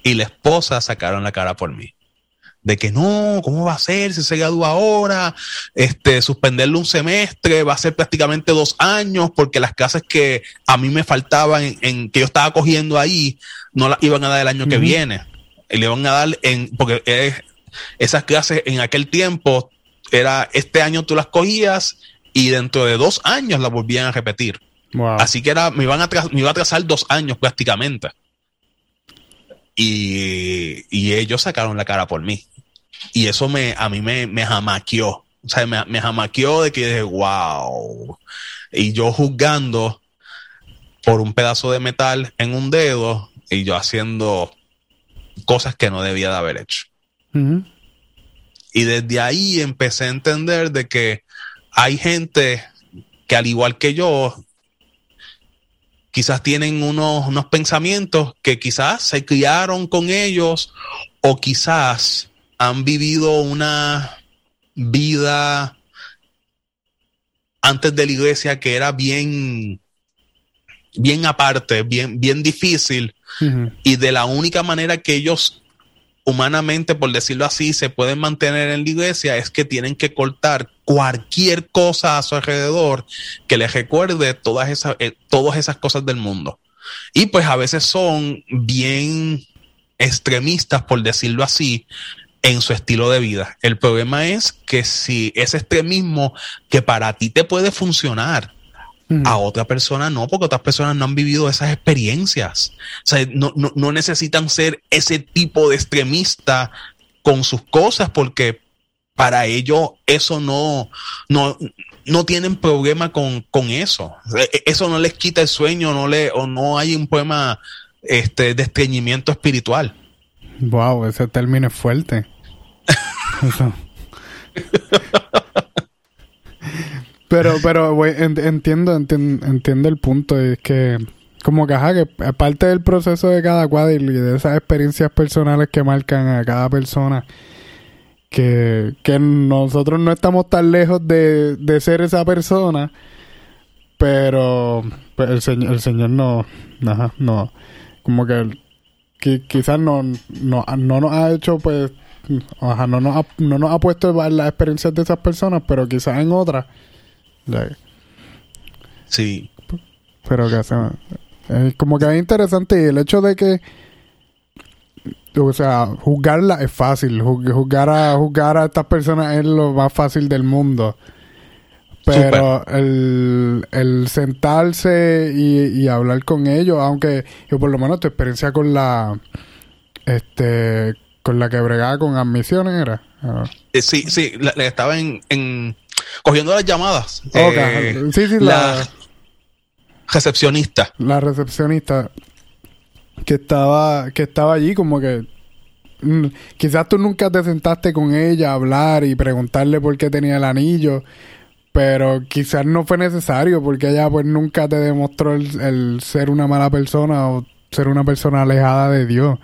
y la esposa sacaron la cara por mí. De que no, ¿cómo va a ser si se gradúa ahora? Este, suspenderle un semestre va a ser prácticamente dos años porque las clases que a mí me faltaban en, que yo estaba cogiendo ahí no las iban a dar el año que viene. Y le iban a dar en, porque esas clases en aquel tiempo era este año tú las cogías y dentro de dos años las volvían a repetir. Así que era, me, iban a me iba a atrasar dos años prácticamente. Y, ellos sacaron la cara por mí. Y eso me, a mí me, me jamaqueó. O sea, me, me jamaqueó de que dije, wow. Y yo juzgando por un pedazo de metal en un dedo y yo haciendo cosas que no debía de haber hecho. Y desde ahí empecé a entender de que hay gente que al igual que yo quizás tienen unos, unos pensamientos que quizás se criaron con ellos o quizás han vivido una vida antes de la iglesia que era bien, bien aparte, bien, bien difícil. Y de la única manera que ellos humanamente, por decirlo así, se pueden mantener en la iglesia es que tienen que cortar cualquier cosa a su alrededor que les recuerde todas esas, eh, todas esas cosas del mundo. Y pues a veces son bien extremistas, por decirlo así, en su estilo de vida. El problema es que si ese extremismo que para ti te puede funcionar, a otra persona no, porque otras personas no han vivido esas experiencias. O sea, no, no, necesitan ser ese tipo de extremista con sus cosas, porque para ellos eso no, no, no tienen problema con, con eso. E, eso no les quita el sueño, no le, o no hay un problema este, de estreñimiento espiritual. Wow, ese término es fuerte. (laughs) pero, pero, entiendo, entiendo, el punto. Es que, como que, ajá, que aparte del proceso de cada cuadro y de esas experiencias personales que marcan a cada persona, que, que nosotros no estamos tan lejos de, de ser esa persona, pero pues, el, señor, el Señor no, ajá, no, como que, que quizás no, no, no nos ha hecho, pues, Ajá, no nos ha, no nos ha puesto las experiencias de esas personas, pero quizás en otras. Sí. Pero que es como que es interesante y el hecho de que o sea, juzgarla es fácil, juzgar a juzgar a estas personas es lo más fácil del mundo. Pero el, el sentarse y, y hablar con ellos, aunque yo por lo menos tu experiencia con la este con la que bregaba con admisiones era. Eh, sí, sí, le, estaba en, en, cogiendo las llamadas. Eh, sí, sí, la, recepcionista. La recepcionista que estaba, que estaba allí como que mm, quizás tú nunca te sentaste con ella a hablar y preguntarle por qué tenía el anillo, pero quizás no fue necesario porque ella pues nunca te demostró el, ser una mala persona o ser una persona alejada de Dios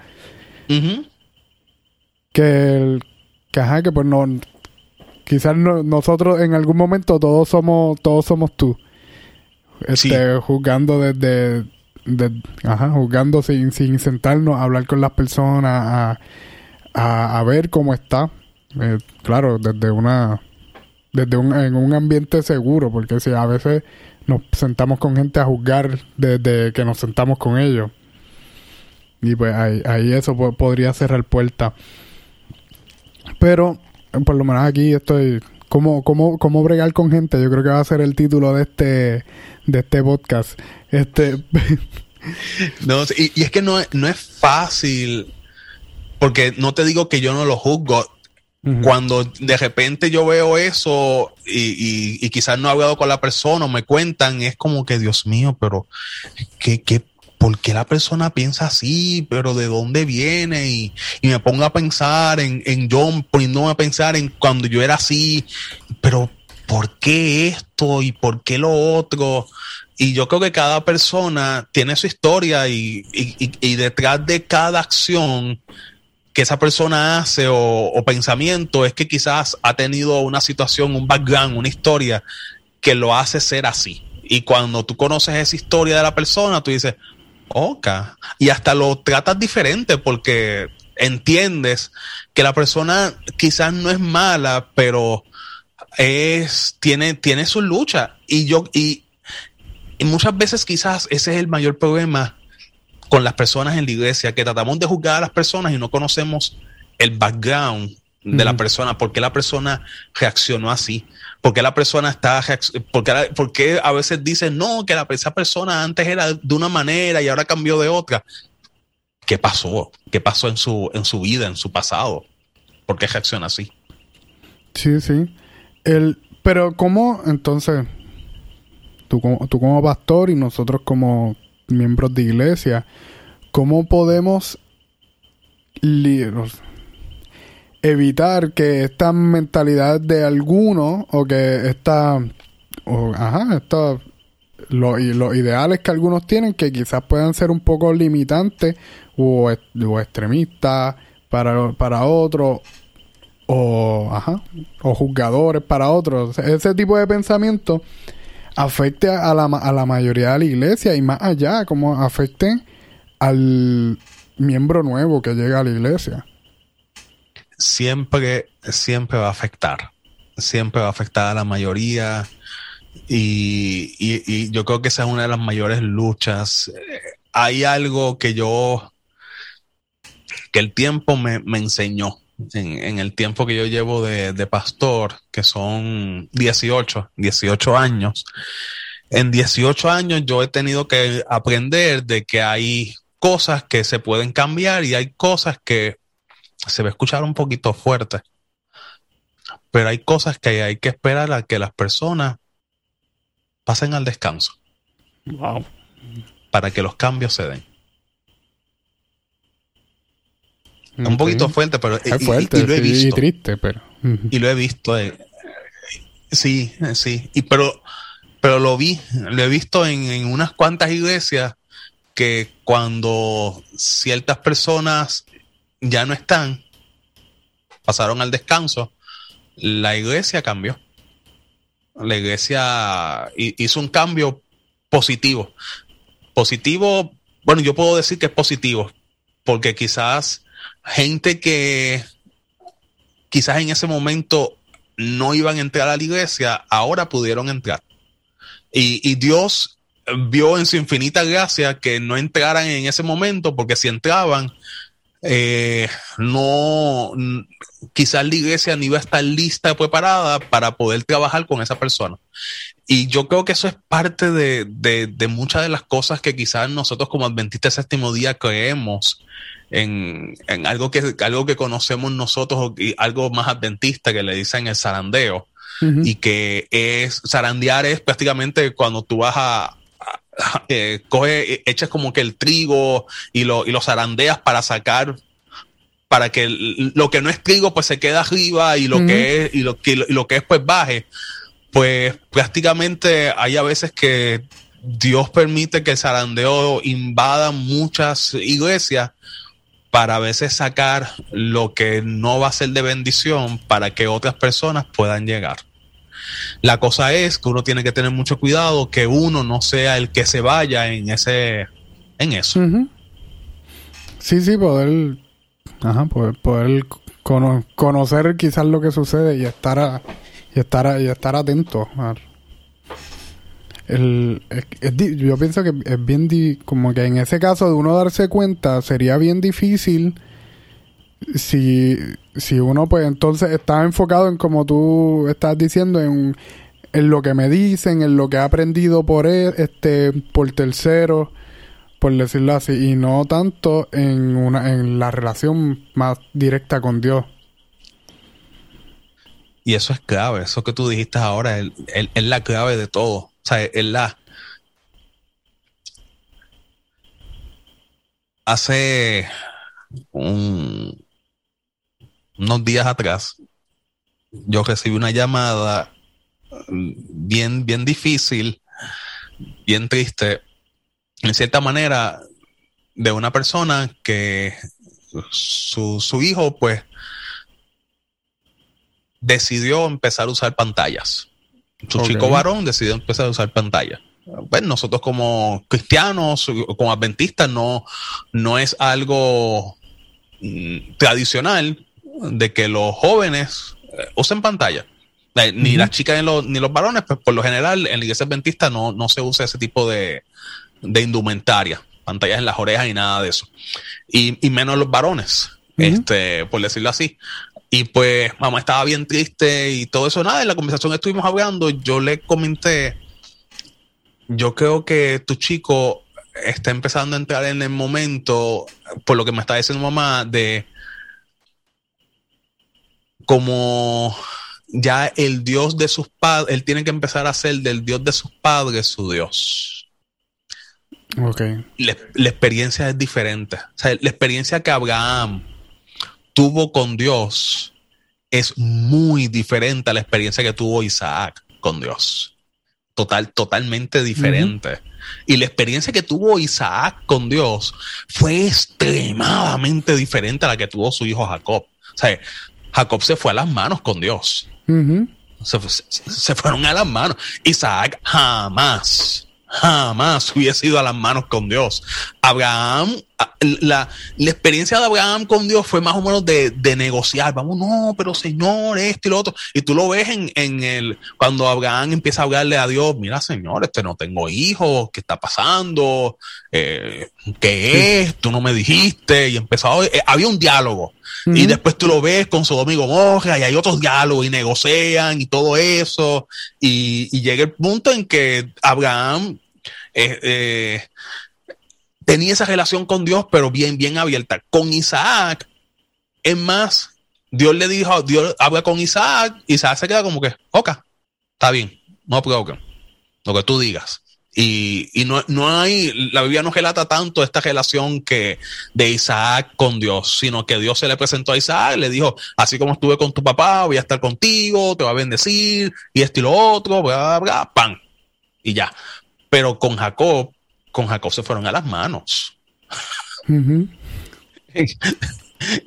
que, el, que, ajá, que pues no, quizás nosotros en algún momento todos somos, todos somos tú. Este, juzgando desde, ajá, juzgando sin, sin sentarnos a hablar con las personas, a, a, ver cómo está. Eh, claro, desde una, desde un, en un ambiente seguro, porque si a veces nos sentamos con gente a juzgar desde que nos sentamos con ellos. Y pues ahí, ahí eso podría cerrar puerta pero, por lo menos aquí estoy. ¿Cómo, cómo, cómo bregar con gente? Yo creo que va a ser el título de este, de este podcast. Este. (laughs) no, y, y, es que no, no es fácil. Porque no te digo que yo no lo juzgo. Cuando de repente yo veo eso y, y, quizás no he hablado con la persona o me cuentan, es como que, Dios mío, pero ¿qué, qué ¿por qué la persona piensa así? ¿Pero de dónde viene? Y, me pongo a pensar en, en John, poniéndome a pensar en cuando yo era así, pero ¿por qué esto y por qué lo otro? Y yo creo que cada persona tiene su historia y, detrás de cada acción que esa persona hace o, o, pensamiento es que quizás ha tenido una situación, un background, una historia que lo hace ser así. Y cuando tú conoces esa historia de la persona, tú dices, Oca. Y hasta lo tratas diferente porque entiendes que la persona quizás no es mala, pero es, tiene, tiene su lucha. Y yo, y, muchas veces quizás ese es el mayor problema con las personas en la iglesia, que tratamos de juzgar a las personas y no conocemos el background de la persona, por qué la persona reaccionó así. ¿Por qué la persona está, por qué, a veces dicen, no, que la, esa persona antes era de una manera y ahora cambió de otra? ¿Qué pasó? ¿Qué pasó en su, en su vida, en su pasado? ¿Por qué reacciona así? Sí, sí. El, pero ¿cómo entonces, tú como, tú como pastor y nosotros como miembros de iglesia, ¿cómo podemos evitar que esta mentalidad de alguno o que esta, ajá, esta, los, los ideales que algunos tienen que quizás puedan ser un poco limitantes o, o extremistas para, para otros o, ajá, o juzgadores para otros. Ese tipo de pensamiento afecte a la, a la mayoría de la iglesia y más allá, como afecte al miembro nuevo que llega a la iglesia. Siempre, siempre va a afectar. Siempre va a afectar a la mayoría. Y, y, yo creo que esa es una de las mayores luchas. Hay algo que yo, que el tiempo me, me enseñó en, el tiempo que yo llevo de, de, pastor, que son 18, 18 años. En 18 años yo he tenido que aprender de que hay cosas que se pueden cambiar y hay cosas que se va a escuchar un poquito fuerte. Pero hay cosas que hay que esperar a que las personas pasen al descanso. Wow. Para que los cambios se den. Un poquito fuerte, pero es fuerte, y, lo he visto. Y triste, pero. Y lo he visto. Eh, sí, sí. Y pero, pero lo vi, lo he visto en, en unas cuantas iglesias que cuando ciertas personas ya no están, pasaron al descanso, la iglesia cambió. La iglesia hizo un cambio positivo. Positivo, bueno, yo puedo decir que es positivo, porque quizás gente que quizás en ese momento no iban a entrar a la iglesia, ahora pudieron entrar. Y, Dios vio en su infinita gracia que no entraran en ese momento, porque si entraban, eh, no, quizás la iglesia no iba a estar lista, preparada para poder trabajar con esa persona. Y yo creo que eso es parte de, de, de muchas de las cosas que quizás nosotros como adventistas séptimo día creemos en, algo, que, algo que conocemos nosotros, y algo más adventista que le dicen el zarandeo. Y que es, zarandear es prácticamente cuando tú vas a, (laughs) eh, coge, echas como que el trigo y lo, y lo zarandeas para sacar para que lo que no es trigo pues se queda arriba y lo que es y lo, y lo, que es pues baje pues prácticamente hay a veces que Dios permite que el zarandeo invada muchas iglesias para a veces sacar lo que no va a ser de bendición para que otras personas puedan llegar. La cosa es que uno tiene que tener mucho cuidado que uno no sea el que se vaya en ese en eso. Sí, sí, poder, ajá, poder, conocer quizás lo que sucede y estar y estar y estar atento el, yo pienso que es bien como que en ese caso de uno darse cuenta sería bien difícil si, si uno pues entonces está enfocado en como tú estás diciendo en, en lo que me dicen en lo que he aprendido por él, este por tercero por decirlo así y no tanto en una en la relación más directa con Dios. Y eso es clave eso que tú dijiste ahora es la clave de todo o sea, es la... Hace unos días atrás, yo recibí una llamada bien, bien difícil, bien triste, en cierta manera, de una persona que su, su hijo, pues, decidió empezar a usar pantallas. Su chico varón decidió empezar a usar pantalla. Bueno, nosotros como cristianos, como adventistas, no, no es algo mm, tradicional de que los jóvenes eh, usen pantalla. Eh, ni las chicas ni los, ni los varones, pues por lo general en la iglesia adventista no, no se usa ese tipo de, de indumentaria, pantallas en las orejas y nada de eso. Y, y menos los varones, este, por decirlo así. Y pues mamá estaba bien triste y todo eso. Nada, en la conversación que estuvimos hablando, yo le comenté, yo creo que tu chico está empezando a entrar en el momento, por lo que me está diciendo mamá, de como ya el Dios de sus padres, él tiene que empezar a ser del Dios de sus padres su Dios. Ok. La, la experiencia es diferente. O sea, la experiencia que Abraham tuvo con Dios es muy diferente a la experiencia que tuvo Isaac con Dios. total, totalmente diferente. Y la experiencia que tuvo Isaac con Dios fue extremadamente diferente a la que tuvo su hijo Jacob. O sea, Jacob se fue a las manos con Dios. se, se, fueron a las manos. Isaac jamás, jamás hubiese ido a las manos con Dios. Abraham, la, la experiencia de Abraham con Dios fue más o menos de, de, negociar. Vamos, no, pero Señor, esto y lo otro. Y tú lo ves en, en el, cuando Abraham empieza a hablarle a Dios, mira, Señor, este no tengo hijos, ¿qué está pasando? Eh, ¿Qué es? Tú no me dijiste. Y empezó, eh, había un diálogo. Y después tú lo ves con su amigo Gomorra y hay otros diálogos y negocian y todo eso. Y, y llega el punto en que Abraham eh, eh, tenía esa relación con Dios, pero bien, bien abierta. Con Isaac, es más, Dios le dijo, Dios habla con Isaac, Isaac se queda como que, ok, está bien, no problema, lo que tú digas. Y, y no, no, hay, la Biblia no relata tanto esta relación que de Isaac con Dios, sino que Dios se le presentó a Isaac, le dijo, así como estuve con tu papá, voy a estar contigo, te voy a bendecir, y esto y lo otro, bla, bla, bla, pan. Y ya. Pero con Jacob, con Jacob se fueron a las manos. (laughs)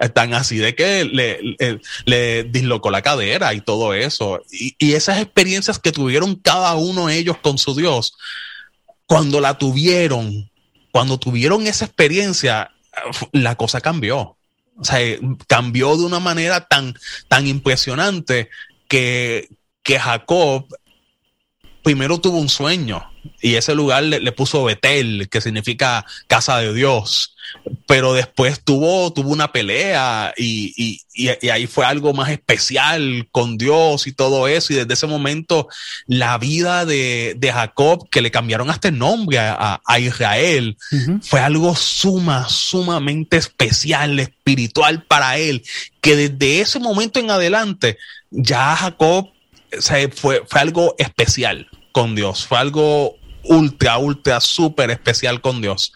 Están así de que le, le, dislocó la cadera y todo eso. Y, y, esas experiencias que tuvieron cada uno de ellos con su Dios, cuando la tuvieron, cuando tuvieron esa experiencia, la cosa cambió. O sea, cambió de una manera tan, tan impresionante que, que Jacob primero tuvo un sueño y ese lugar le, puso Betel, que significa casa de Dios. Pero después tuvo, tuvo una pelea y, y, y, ahí fue algo más especial con Dios y todo eso. Y desde ese momento la vida de, de Jacob, que le cambiaron hasta el nombre a, a Israel, fue algo suma, sumamente especial, espiritual para él, que desde ese momento en adelante ya Jacob fue, fue algo especial con Dios. Fue algo ultra, ultra, súper especial con Dios.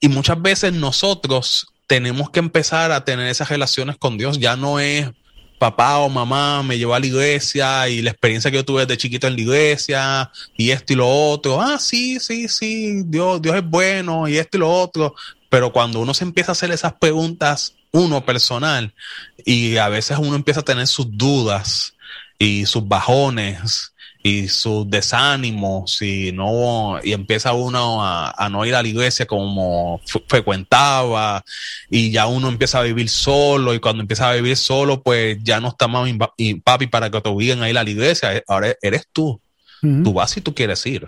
Y muchas veces nosotros tenemos que empezar a tener esas relaciones con Dios. Ya no es papá o mamá me llevó a la iglesia y la experiencia que yo tuve desde chiquito en la iglesia y esto y lo otro. Ah, sí, sí, sí, Dios, Dios es bueno y esto y lo otro. Pero cuando uno se empieza a hacer esas preguntas, uno personal, y a veces uno empieza a tener sus dudas y sus bajones y sus desánimos y no y empieza uno a, no ir a la iglesia como frecuentaba y ya uno empieza a vivir solo y cuando empieza a vivir solo pues ya no está más y papi para que te obliguen a ir a la iglesia ahora eres tú. Tú vas si tú quieres ir.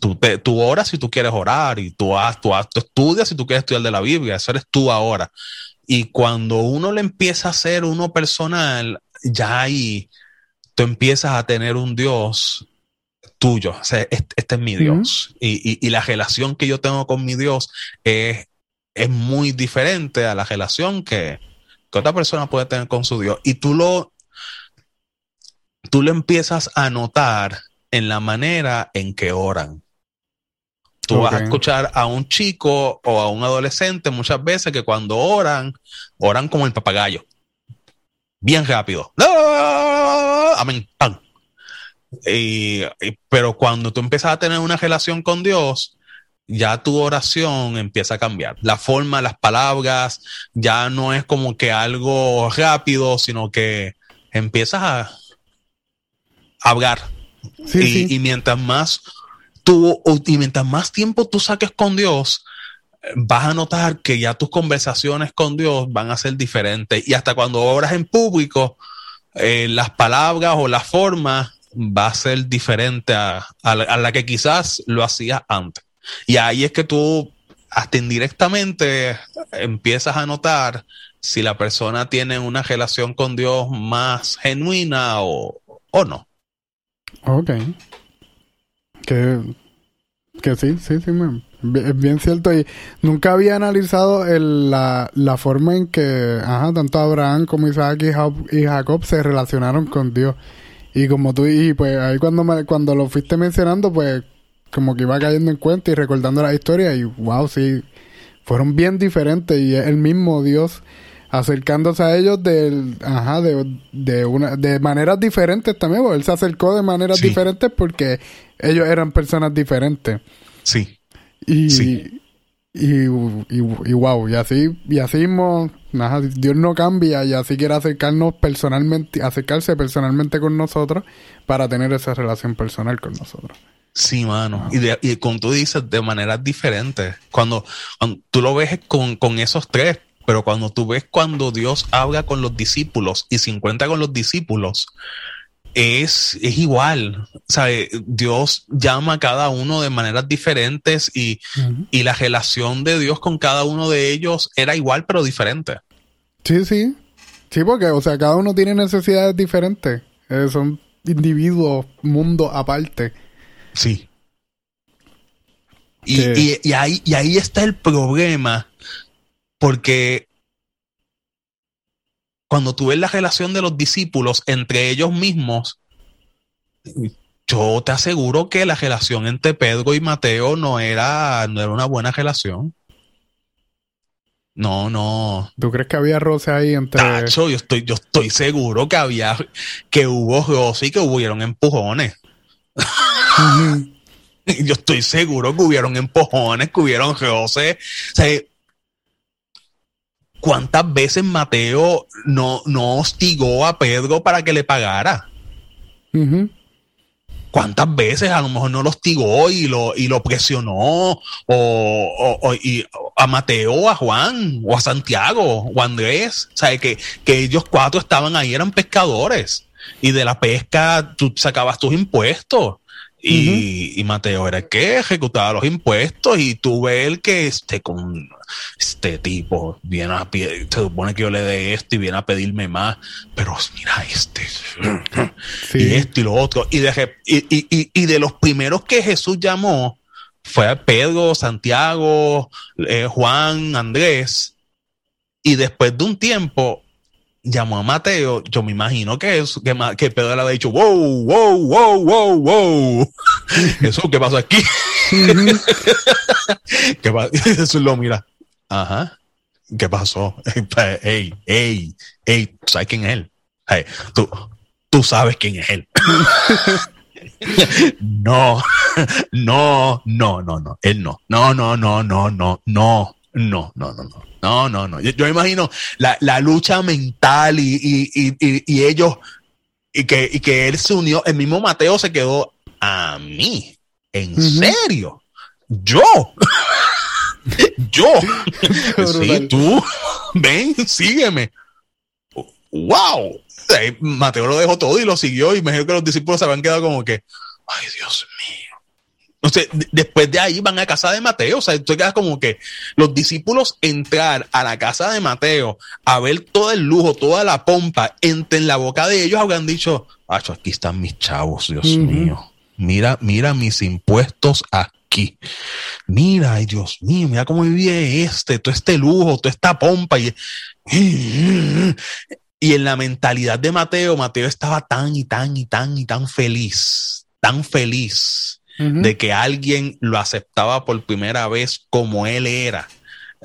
Tú, te, tú oras si tú quieres orar y tú, tú, tú estudias si tú quieres estudiar de la Biblia eso eres tú ahora. Y cuando uno le empieza a hacer uno personal ya ahí tú empiezas a tener un Dios tuyo. O sea, este, este es mi Dios. y, y, la relación que yo tengo con mi Dios es, es muy diferente a la relación que, que, otra persona puede tener con su Dios. Y tú lo, tú lo empiezas a notar en la manera en que oran. Tú vas a escuchar a un chico o a un adolescente muchas veces que cuando oran, oran como el papagayo bien rápido. Amén. pero cuando tú empiezas a tener una relación con Dios, ya tu oración empieza a cambiar. La forma, las palabras, ya no es como que algo rápido, sino que empiezas a hablar. y, y, mientras más tú, y mientras más tiempo tú saques con Dios, vas a notar que ya tus conversaciones con Dios van a ser diferentes. Y hasta cuando oras en público, eh, las palabras o la forma va a ser diferente a, la, que quizás lo hacías antes. Y ahí es que tú, hasta indirectamente, empiezas a notar si la persona tiene una relación con Dios más genuina o, o no. Ok. Que, que sí, sí, sí, es bien cierto. Y nunca había analizado la, la, forma en que ajá, tanto Abraham como Isaac y Jacob, se relacionaron con Dios. Y como tú, y pues ahí cuando, me, cuando lo fuiste mencionando, pues como que iba cayendo en cuenta y recordando la historia. Y wow, sí, fueron bien diferentes. Y es el mismo Dios acercándose a ellos del, ajá, de, de, una, de maneras diferentes también, porque él se acercó de maneras diferentes porque ellos eran personas diferentes. Sí. Y, sí. Y, y, wow, y así, y así mismo, Dios no cambia y así quiere acercarnos personalmente, acercarse personalmente con nosotros para tener esa relación personal con nosotros. Sí, mano. Y, de, y como tú dices, de maneras diferentes. Cuando, tú lo ves con, con, esos tres, pero cuando tú ves cuando Dios habla con los discípulos y se encuentra con los discípulos, es, es igual. O sea, Dios llama a cada uno de maneras diferentes y, y, la relación de Dios con cada uno de ellos era igual, pero diferente. Sí, sí. Sí, porque, o sea, cada uno tiene necesidades diferentes. Eh, son individuos, mundo aparte. Sí. Y, y, y, ahí, y ahí está el problema, porque cuando tú ves la relación de los discípulos entre ellos mismos, yo te aseguro que la relación entre Pedro y Mateo no era, no era una buena relación. No, no. ¿Tú crees que había roce ahí entre.? Tacho, yo estoy, yo estoy seguro que había, que hubo roce y que hubieron empujones. (laughs) yo estoy seguro que hubieron empujones, que hubieron roce. O sea, ¿Cuántas veces Mateo no, no hostigó a Pedro para que le pagara? ¿Cuántas veces a lo mejor no lo hostigó y lo, y lo presionó? O, o, y a Mateo, a Juan, o a Santiago, o a Andrés. O que, que ellos cuatro estaban ahí, eran pescadores. Y de la pesca tú sacabas tus impuestos. Y, Mateo era el que ejecutaba los impuestos y tú ves el que este con este tipo viene a se supone que yo le dé esto y viene a pedirme más, pero mira este (clears throat) y esto y lo otro y de, y, y, de los primeros que Jesús llamó fue Pedro, Santiago, eh, Juan, Andrés y después de un tiempo llamó a Mateo, yo me imagino que, es, que, que Pedro le había dicho, wow, wow, wow, wow, wow. (laughs) Eso, ¿qué pasó aquí? (laughs) ¿Qué (laughs) Eso lo mira. Ajá. ¿Qué pasó? Ey, ey, ey, ¿sabes quién es él? Hey, tú, tú sabes quién es él. no, no, no, no, no, él no. No, no, no, no, no, no, no, no, no, no. No, no, no. Yo, yo imagino la, la, lucha mental y, y, y, y, ellos, y que, y que él se unió, el mismo Mateo se quedó a mí. ¿En serio? Yo. (laughs) yo. sí, tú. Ven, sígueme. Wow. Mateo lo dejó todo y lo siguió y me dijo que los discípulos se habían quedado como que, ay Dios mío entonces, después de ahí van a casa de Mateo. O sea, tú quedas como que los discípulos entrar a la casa de Mateo a ver todo el lujo, toda la pompa, entre en la boca de ellos habrán dicho, aquí están mis chavos, Dios mío. Mira, mira mis impuestos aquí. Mira, ay Dios mío, mira cómo vive este, todo este lujo, toda esta pompa. Y, (laughs) y en la mentalidad de Mateo, Mateo estaba tan y tan y tan y tan feliz, tan feliz de que alguien lo aceptaba por primera vez como él era.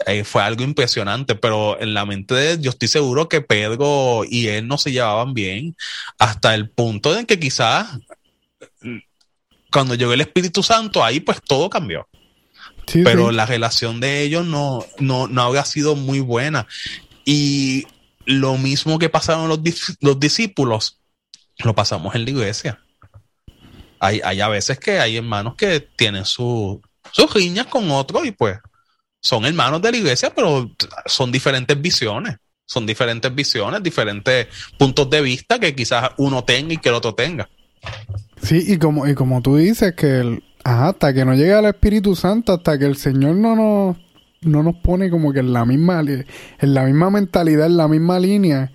Eh, fue algo impresionante, pero en la mente de él, yo estoy seguro que Pedro y él no se llevaban bien hasta el punto de que quizás cuando llegó el Espíritu Santo, ahí pues todo cambió. pero la relación de ellos no, no, no había sido muy buena. Y lo mismo que pasaron los, los discípulos, lo pasamos en la iglesia hay, hay a veces que hay hermanos que tienen sus riñas con otros y pues son hermanos de la iglesia, pero son diferentes visiones. Son diferentes visiones, diferentes puntos de vista que quizás uno tenga y que el otro tenga. Sí, y como, y como tú dices, que hasta que no llegue el Espíritu Santo, hasta que el Señor no nos, no nos pone como que en la misma, en la misma mentalidad, en la misma línea,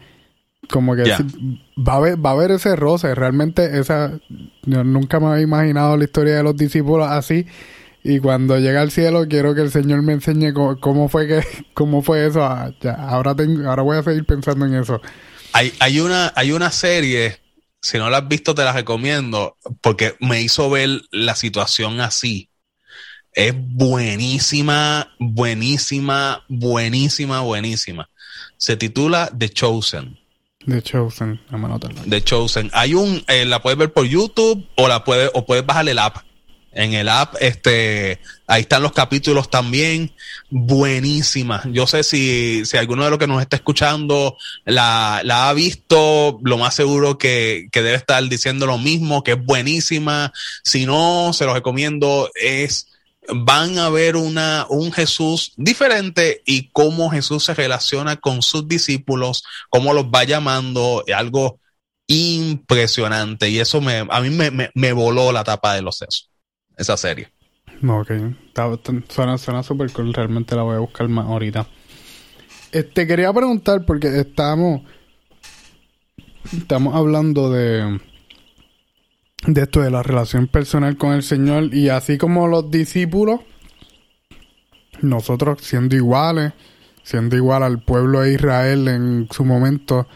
como que va, a haber, va a haber ese roce. Realmente, esa. Yo nunca me había imaginado la historia de los discípulos así. Y cuando llega al cielo, quiero que el Señor me enseñe cómo, fue que (laughs) cómo fue eso. Ah, ahora, tengo, ahora voy a seguir pensando en eso. Hay, hay, una, hay una serie, si no la has visto, te la recomiendo, porque me hizo ver la situación así. Es buenísima, buenísima, buenísima, buenísima Se titula The Chosen. The Chosen, The Chosen. Hay un, eh, la puedes ver por YouTube o la puedes, o puedes bajar el app. En el app, este, ahí están los capítulos también. Buenísima. Yo sé si, si alguno de los que nos está escuchando la, la ha visto, lo más seguro que, que debe estar diciendo lo mismo, que es buenísima. Si no, se los recomiendo. Es, van a ver una, un Jesús diferente y cómo Jesús se relaciona con sus discípulos, cómo los va llamando, algo impresionante. Y eso me, a mí me, me, voló la tapa de los sesos, esa serie. Ok, suena, súper cool, realmente la voy a buscar más ahorita. Te este, quería preguntar, porque estamos, estamos hablando de de esto de la relación personal con el Señor y así como los discípulos, nosotros siendo iguales, siendo igual al pueblo de Israel en su momento,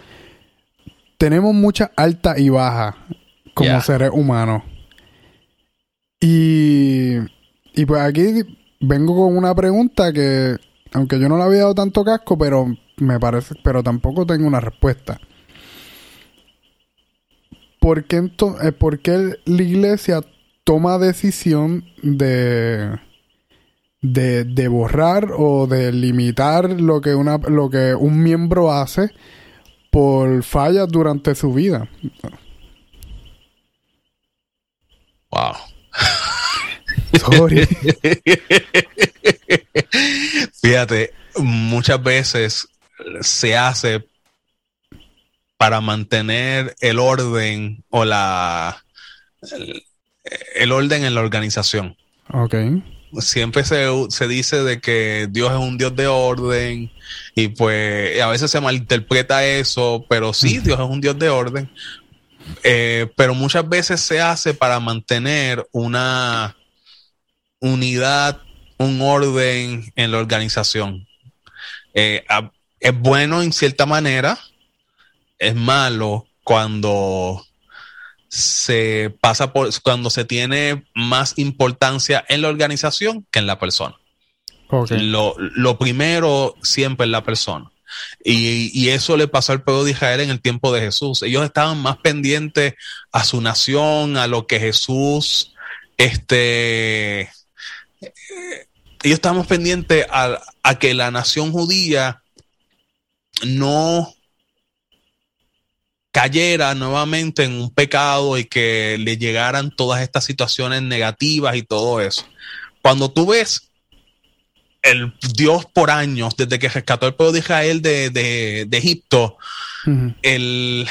tenemos muchas altas y bajas como seres humanos. Y, y pues aquí vengo con una pregunta que, aunque yo no le había dado tanto casco, pero me parece, pero tampoco tengo una respuesta. ¿Por qué, eh, ¿por qué la iglesia toma decisión de, de, borrar o de limitar lo que, una, lo que un miembro hace por fallas durante su vida? Wow. Sorry. (laughs) Fíjate, muchas veces se hace para mantener el orden o la el, orden en la organización. Ok. Siempre se, dice de que Dios es un Dios de orden y pues a veces se malinterpreta eso, pero sí, Dios es un Dios de orden. Eh, pero muchas veces se hace para mantener una unidad, un orden en la organización. Eh, es bueno en cierta manera, es malo cuando se pasa por, cuando se tiene más importancia en la organización que en la persona. Lo, lo, primero siempre es la persona. Y, y, eso le pasó al pueblo de Israel en el tiempo de Jesús. Ellos estaban más pendientes a su nación, a lo que Jesús, este, ellos estaban pendientes a, a que la nación judía no cayera nuevamente en un pecado y que le llegaran todas estas situaciones negativas y todo eso. Cuando tú ves el Dios por años, desde que rescató el pueblo de Israel de, Egipto, él,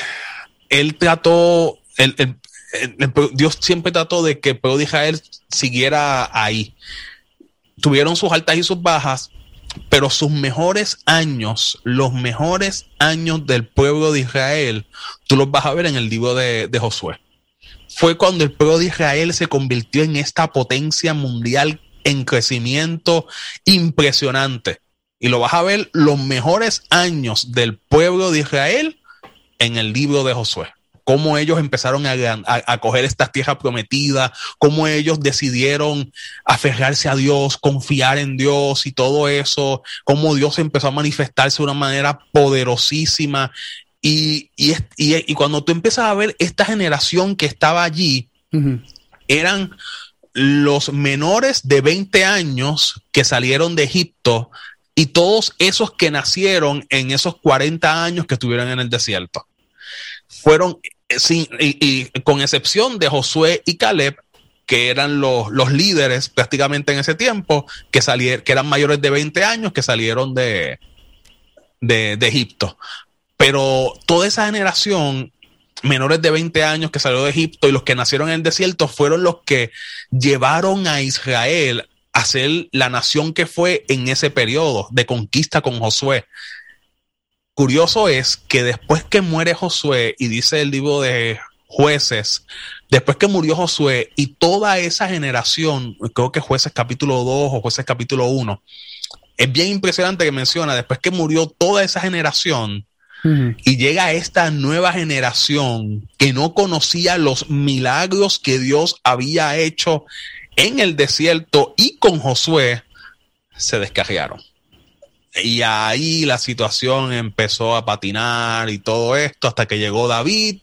trató, Dios siempre trató de que el pueblo de Israel siguiera ahí. Tuvieron sus altas y sus bajas, pero sus mejores años, los mejores años del pueblo de Israel, tú los vas a ver en el libro de, Josué. Fue cuando el pueblo de Israel se convirtió en esta potencia mundial en crecimiento impresionante. Y lo vas a ver los mejores años del pueblo de Israel en el libro de Josué cómo ellos empezaron a, coger esta tierra prometida, cómo ellos decidieron aferrarse a Dios, confiar en Dios y todo eso, cómo Dios empezó a manifestarse de una manera poderosísima. Y, y, cuando tú empiezas a ver esta generación que estaba allí, eran los menores de 20 años que salieron de Egipto y todos esos que nacieron en esos 40 años que estuvieron en el desierto fueron, eh, sin, y, con excepción de Josué y Caleb, que eran los, los líderes prácticamente en ese tiempo, que, salieron, que eran mayores de 20 años, que salieron de, de, de Egipto. Pero toda esa generación menores de 20 años que salió de Egipto y los que nacieron en el desierto fueron los que llevaron a Israel a ser la nación que fue en ese periodo de conquista con Josué curioso es que después que muere Josué, y dice el libro de jueces, después que murió Josué y toda esa generación, creo que jueces capítulo 2 o jueces capítulo 1, es bien impresionante que menciona, después que murió toda esa generación, y llega esta nueva generación que no conocía los milagros que Dios había hecho en el desierto y con Josué, se descarriaron Y ahí la situación empezó a patinar y todo esto hasta que llegó David.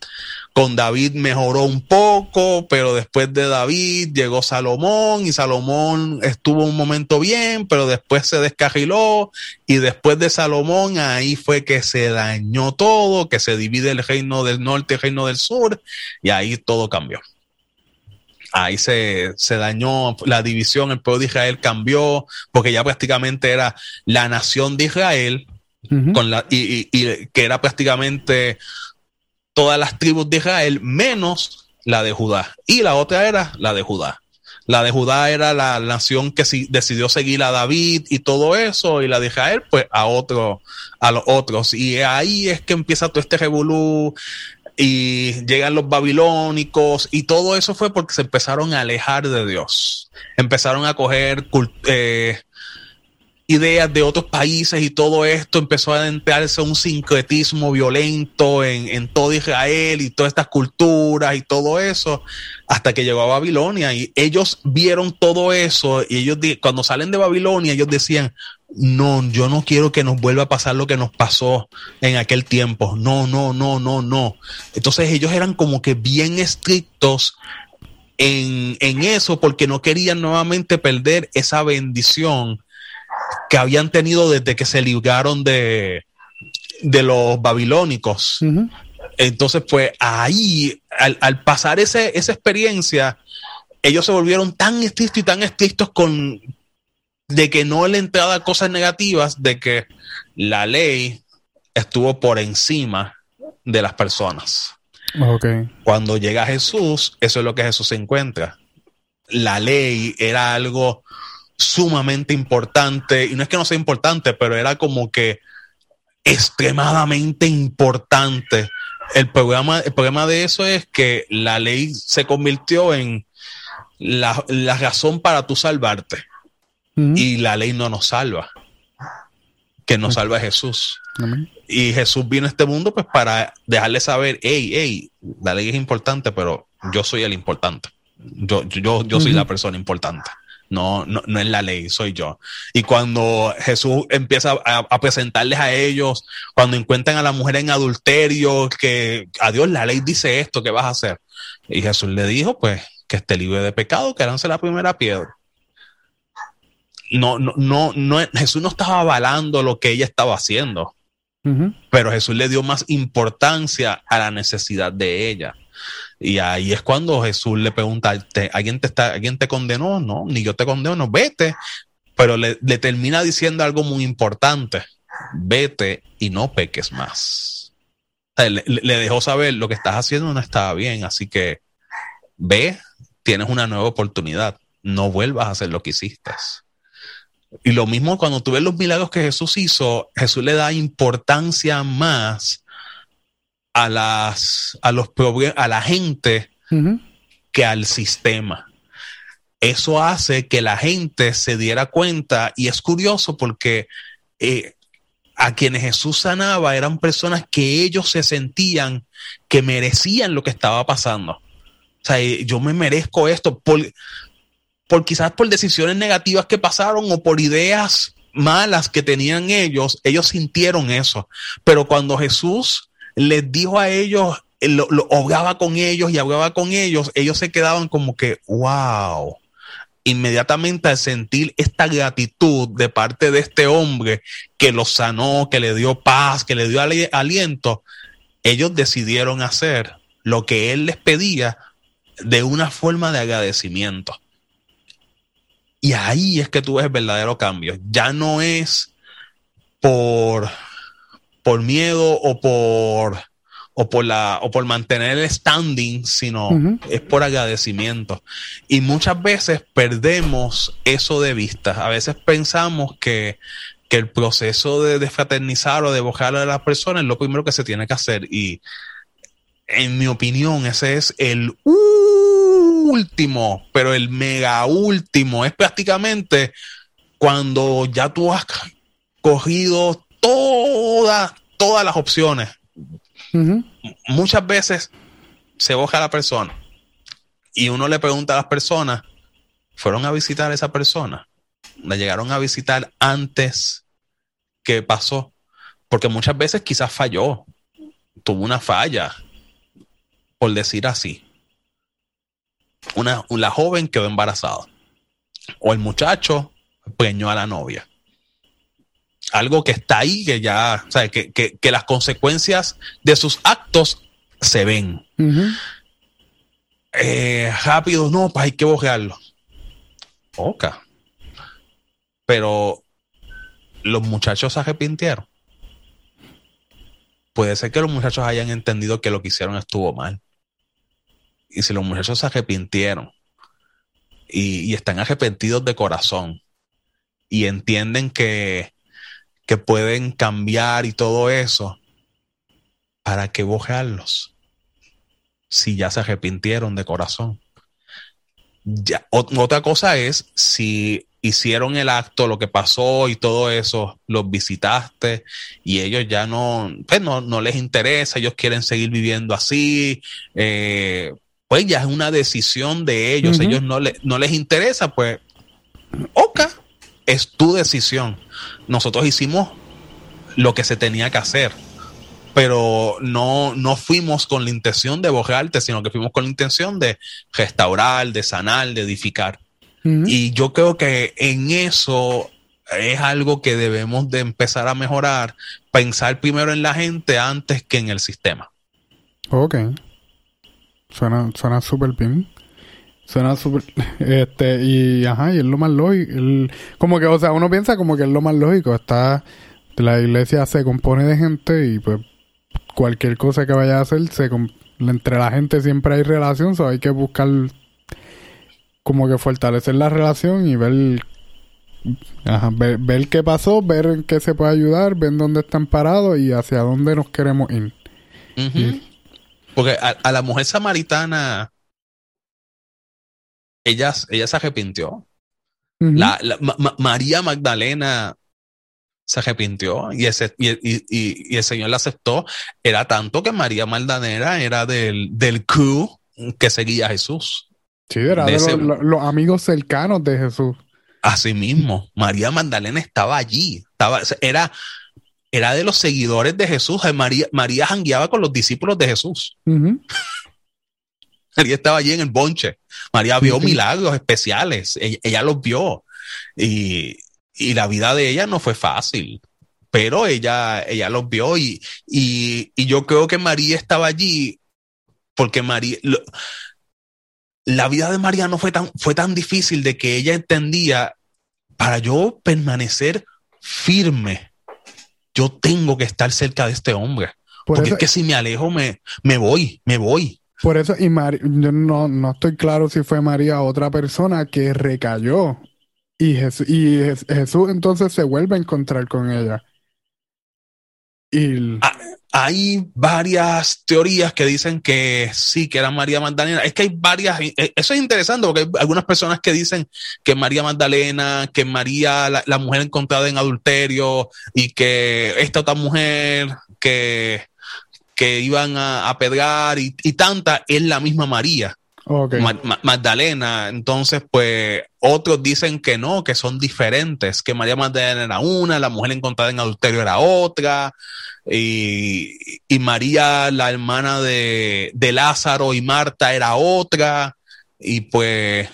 Con David mejoró un poco, pero después de David llegó Salomón y Salomón estuvo un momento bien, pero después se descarriló y después de Salomón ahí fue que se dañó todo, que se divide el reino del norte y el reino del sur y ahí todo cambió ahí se, se, dañó la división, el pueblo de Israel cambió, porque ya prácticamente era la nación de Israel, con la, y, y, que era prácticamente todas las tribus de Israel, menos la de Judá. Y la otra era la de Judá. La de Judá era la nación que si, decidió seguir a David y todo eso, y la de Israel, pues a otro, a los otros. Y ahí es que empieza todo este revolú, y llegan los babilónicos y todo eso fue porque se empezaron a alejar de Dios. Empezaron a coger eh, ideas de otros países y todo esto empezó a entrarse un sincretismo violento en, en todo Israel y todas estas culturas y todo eso hasta que llegó a Babilonia y ellos vieron todo eso y ellos cuando salen de Babilonia ellos decían no, yo no quiero que nos vuelva a pasar lo que nos pasó en aquel tiempo. No, no, no, no, no. Entonces ellos eran como que bien estrictos en, en eso porque no querían nuevamente perder esa bendición que habían tenido desde que se libraron de, de los babilónicos. Entonces, pues ahí, al, al pasar ese, esa experiencia, ellos se volvieron tan estrictos y tan estrictos con, de que no le entraba cosas negativas, de que la ley estuvo por encima de las personas. Okay. Cuando llega Jesús, eso es lo que Jesús encuentra. La ley era algo sumamente importante, y no es que no sea importante, pero era como que extremadamente importante. El problema, el problema de eso es que la ley se convirtió en la, la razón para tú salvarte y la ley no nos salva. Que nos salva Jesús. Y Jesús vino a este mundo pues para dejarle saber, hey, hey, la ley es importante, pero yo soy el importante. Yo, yo, yo soy la persona importante. No, no, no es la ley, soy yo. Y cuando Jesús empieza a, a, presentarles a ellos, cuando encuentran a la mujer en adulterio, que a Dios la ley dice esto, ¿qué vas a hacer? Y Jesús le dijo, pues, que esté libre de pecado, que lance la primera piedra no, no, no, no, Jesús no estaba avalando lo que ella estaba haciendo, pero Jesús le dio más importancia a la necesidad de ella. Y ahí es cuando Jesús le pregunta, ¿alguien te, está, ¿alguien te condenó? No, ni yo te condeno, vete. Pero le, le termina diciendo algo muy importante, vete y no peques más. le, le dejó saber lo que estás haciendo no estaba bien, así que ve, tienes una nueva oportunidad, no vuelvas a hacer lo que hiciste. Y lo mismo cuando tú ves los milagros que Jesús hizo, Jesús le da importancia más a las a los a la gente que al sistema. Eso hace que la gente se diera cuenta y es curioso porque eh, a quienes Jesús sanaba eran personas que ellos se sentían que merecían lo que estaba pasando. O sea, yo me merezco esto. Por, por quizás por decisiones negativas que pasaron o por ideas malas que tenían ellos, ellos sintieron eso. Pero cuando Jesús les dijo a ellos, lo, lo hablaba con ellos y hablaba con ellos, ellos se quedaban como que, wow. Inmediatamente al sentir esta gratitud de parte de este hombre que los sanó, que le dio paz, que le dio aliento, ellos decidieron hacer lo que él les pedía de una forma de agradecimiento. Y ahí es que tú ves el verdadero cambio. Ya no es por, por miedo o por, o por, la, o por mantener el standing, sino uh -huh. es por agradecimiento. Y muchas veces perdemos eso de vista. A veces pensamos que, que el proceso de, de fraternizar o de bojar a las personas es lo primero que se tiene que hacer. Y en mi opinión, ese es el último, pero el mega último es prácticamente cuando ya tú has cogido todas, todas las opciones. Uh -huh. Muchas veces se boja a la persona y uno le pregunta a las personas, ¿fueron a visitar a esa persona? ¿La llegaron a visitar antes que pasó, porque muchas veces quizás falló, tuvo una falla, por decir así. Una, la joven quedó embarazada. O el muchacho preñó a la novia. Algo que está ahí, que ya, o sea, que, que, las consecuencias de sus actos se ven. Eh, rápido, no, pues hay que borrarlo. Ok. Pero los muchachos se arrepintieron. Puede ser que los muchachos hayan entendido que lo que hicieron estuvo mal. Y si los muchachos se arrepintieron y, están arrepentidos de corazón y entienden que, que pueden cambiar y todo eso, ¿para qué bojearlos? Si ya se arrepintieron de corazón. Ya, otra cosa es si hicieron el acto, lo que pasó y todo eso, los visitaste y ellos ya no, pues no, no les interesa, ellos quieren seguir viviendo así, eh, pues ya es una decisión de ellos, ellos no, le, no les interesa, pues, ok, es tu decisión. Nosotros hicimos lo que se tenía que hacer, pero no, no fuimos con la intención de borrarte, sino que fuimos con la intención de restaurar, de sanar, de edificar. Y yo creo que en eso es algo que debemos de empezar a mejorar, pensar primero en la gente antes que en el sistema. Ok. Suena, suena súper bien. Suena súper... (laughs) Este, y ajá, y es lo más lógico. como que, o sea, uno piensa como que es lo más lógico. Está... La iglesia se compone de gente y pues cualquier cosa que vaya a hacer, se, entre la gente siempre hay relación, so hay que buscar como que fortalecer la relación y ver, ver, qué pasó, ver en qué se puede ayudar, ver dónde están parados y hacia dónde nos queremos ir. Porque a, la mujer samaritana, ella, ella se arrepintió. la, María Magdalena se arrepintió y, ese, y, el Señor la aceptó. Era tanto que María Magdalena era del, del crew que seguía a Jesús. Sí, era de, los, amigos cercanos de Jesús. Así mismo, María Magdalena estaba allí, estaba, era, era de los seguidores de Jesús. María, María jangueaba con los discípulos de Jesús. María estaba allí en el bonche. María vio milagros especiales, ella, los vio. Y, la vida de ella no fue fácil, pero ella, ella los vio y, y, yo creo que María estaba allí porque María, la vida de María no fue tan, fue tan difícil de que ella entendía, para yo permanecer firme, yo tengo que estar cerca de este hombre. porque es que si me alejo, me, me voy, me voy. Por eso, y yo no, no estoy claro si fue María otra persona que recayó. Y Jesús, y Jesús entonces se vuelve a encontrar con ella. Y... Ah, hay varias teorías que dicen que sí, que era María Magdalena. Es que hay varias, eh, eso es interesante porque hay algunas personas que dicen que María Magdalena, que María, la, mujer encontrada en adulterio y que esta otra mujer que, que iban a, a y, y tanta es la misma María. Magdalena. Entonces, pues otros dicen que no, que son diferentes, que María Magdalena era una, la mujer encontrada en adulterio era otra, y, María, la hermana de, Lázaro y Marta, era otra. Y pues,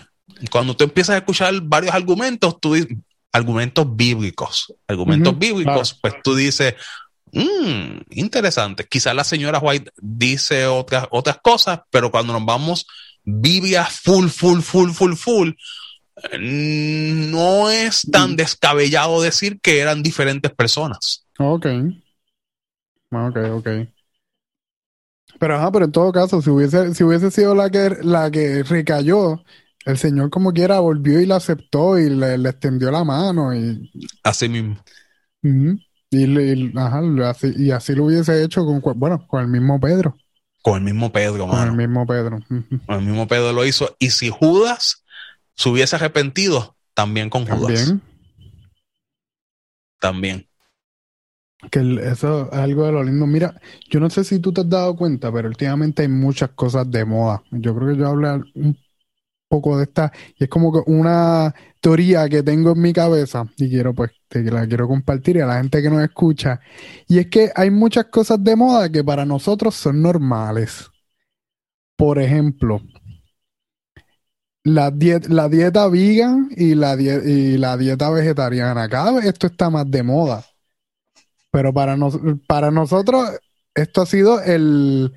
cuando tú empiezas a escuchar varios argumentos, tú argumentos bíblicos, argumentos bíblicos, pues tú dices, mmm, interesante. Quizás la señora White dice otras, otras cosas, pero cuando nos vamos Biblia full, full, full, full, full, no es tan descabellado decir que eran diferentes personas. Ok. Ok, ok. Pero ajá, pero en todo caso, si hubiese, si hubiese sido la que, la que recayó, el Señor como quiera volvió y la aceptó y le, extendió la mano y... Así mismo. y, ajá, así, y así lo hubiese hecho con, bueno, con el mismo Pedro. Con el mismo Pedro, Con el mismo Pedro. Con el mismo Pedro lo hizo. Y si Judas se hubiese arrepentido, también con Judas. También. También. Que eso es algo de lo lindo. Mira, yo no sé si tú te has dado cuenta, pero últimamente hay muchas cosas de moda. Yo creo que yo hablé un poco de esta, y es como una teoría que tengo en mi cabeza y quiero pues que la quiero compartir a la gente que nos escucha, y es que hay muchas cosas de moda que para nosotros son normales. Por ejemplo, la, la dieta vegan y la, y la dieta vegetariana. Cada vez esto está más de moda. Pero para, para nosotros esto ha sido el,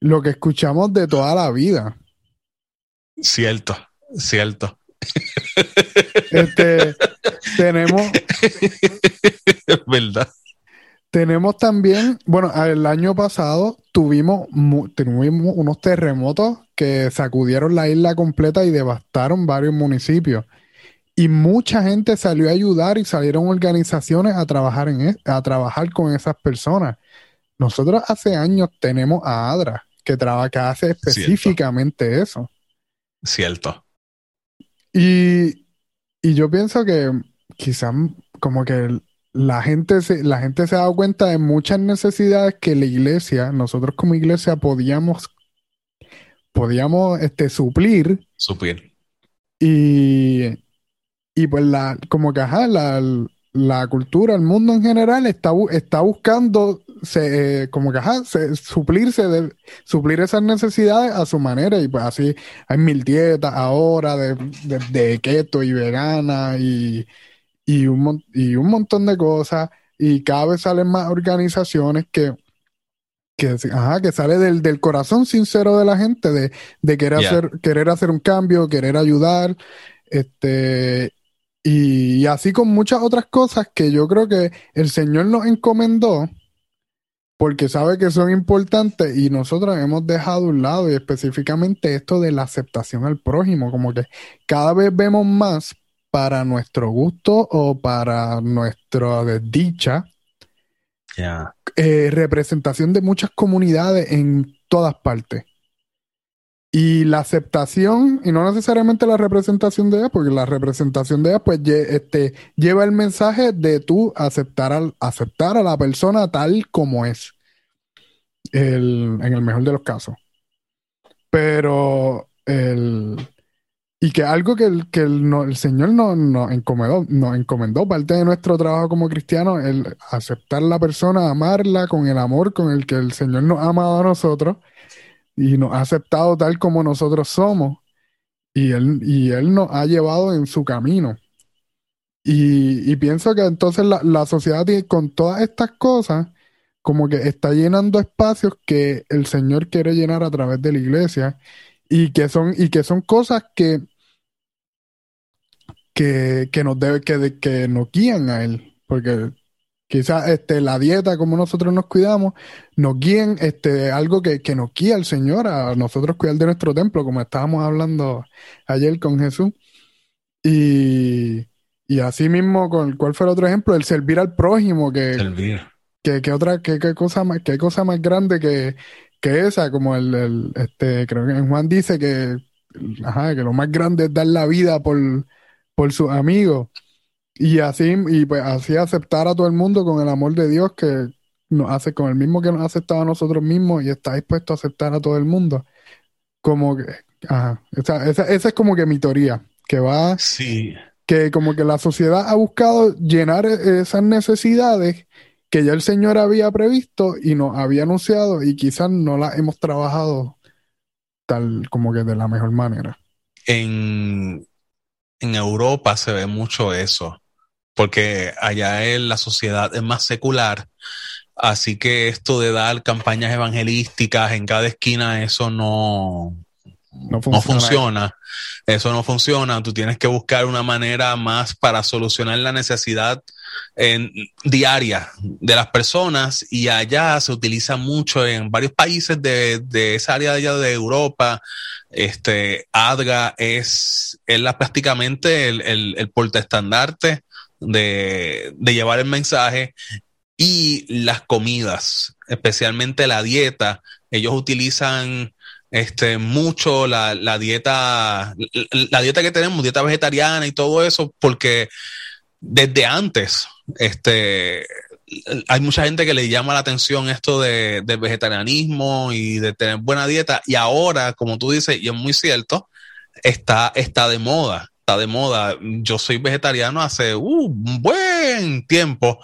lo que escuchamos de toda la vida. Cierto, cierto. Este, tenemos. Es (laughs) verdad. Tenemos también, bueno, el año pasado tuvimos, tuvimos unos terremotos que sacudieron la isla completa y devastaron varios municipios. Y mucha gente salió a ayudar y salieron organizaciones a trabajar, en, a trabajar con esas personas. Nosotros hace años tenemos a ADRA, que, trabaja, que hace específicamente eso. Cierto. Y, y yo pienso que quizás como que la gente, se, la gente se ha dado cuenta de muchas necesidades que la iglesia, nosotros como iglesia podíamos, podíamos este, suplir. Suplir. Y, y pues la, como que ajá, la, la cultura, el mundo en general está, está buscando se, como que ajá, suplirse de, suplir esas necesidades a su manera y pues así hay mil dietas ahora de, de keto y vegana y y un, y un montón de cosas y cada vez salen más organizaciones que, que, que sale del, del corazón sincero de la gente, de, de querer, hacer, querer hacer un cambio, querer ayudar, este, y, así con muchas otras cosas que yo creo que el Señor nos encomendó porque sabe que son importantes y nosotros hemos dejado a un lado y específicamente esto de la aceptación al prójimo, como que cada vez vemos más para nuestro gusto o para nuestra desdicha. Eh, representación de muchas comunidades en todas partes. Y la aceptación, y no necesariamente la representación de ella, porque la representación de ella, pues este, lleva el mensaje de tú aceptar, al, aceptar a la persona tal como es, en el mejor de los casos. Pero el, y que algo que el, que el, Señor nos, encomendó, nos encomendó, parte de nuestro trabajo como cristianos, el aceptar la persona, amarla con el amor con el que el Señor nos ha amado a nosotros y nos ha aceptado tal como nosotros somos. Y Él, y él nos ha llevado en su camino. Y, pienso que entonces la, la sociedad con todas estas cosas, como que está llenando espacios que el Señor quiere llenar a través de la iglesia y que son, y que son cosas que que, que nos debe, que, que nos guían a él, porque quizás este, la dieta, como nosotros nos cuidamos, nos guíen este, algo que, que nos guía el Señor a nosotros cuidar de nuestro templo, como estábamos hablando ayer con Jesús. Y, y así mismo, con, ¿cuál fue el otro ejemplo? El servir al prójimo, que, servir. que, que otra, que, cosa más, qué cosa más grande que, que esa, como el, el, este, creo que en Juan dice que, ajá, que lo más grande es dar la vida por, por sus amigos. Y así, y pues así aceptar a todo el mundo con el amor de Dios que nos hace, con el mismo que nos ha aceptado a nosotros mismos y está dispuesto a aceptar a todo el mundo. Como que, ajá, esa, esa, esa es como que mi teoría, que va, sí. que como que la sociedad ha buscado llenar e, esas necesidades que ya el Señor había previsto y nos había anunciado y quizás no las hemos trabajado tal como que de la mejor manera. En, en Europa se ve mucho eso, porque allá en la sociedad es más secular, así que esto de dar campañas evangelísticas en cada esquina, eso no, no funciona. Eso no funciona. Tú tienes que buscar una manera más para solucionar la necesidad en, diaria de las personas y allá se utiliza mucho en varios países de, de esa área de allá de Europa este, ADGA es, es la, prácticamente el, el, el portaestandarte de, llevar el mensaje y las comidas, especialmente la dieta. Ellos utilizan este, mucho la, la dieta, la, dieta que tenemos, dieta vegetariana y todo eso, porque desde antes, este, hay mucha gente que le llama la atención esto de, del vegetarianismo y de tener buena dieta. Y ahora, como tú dices, y es muy cierto, está, está de moda. Está de moda. Yo soy vegetariano hace uh, un buen tiempo.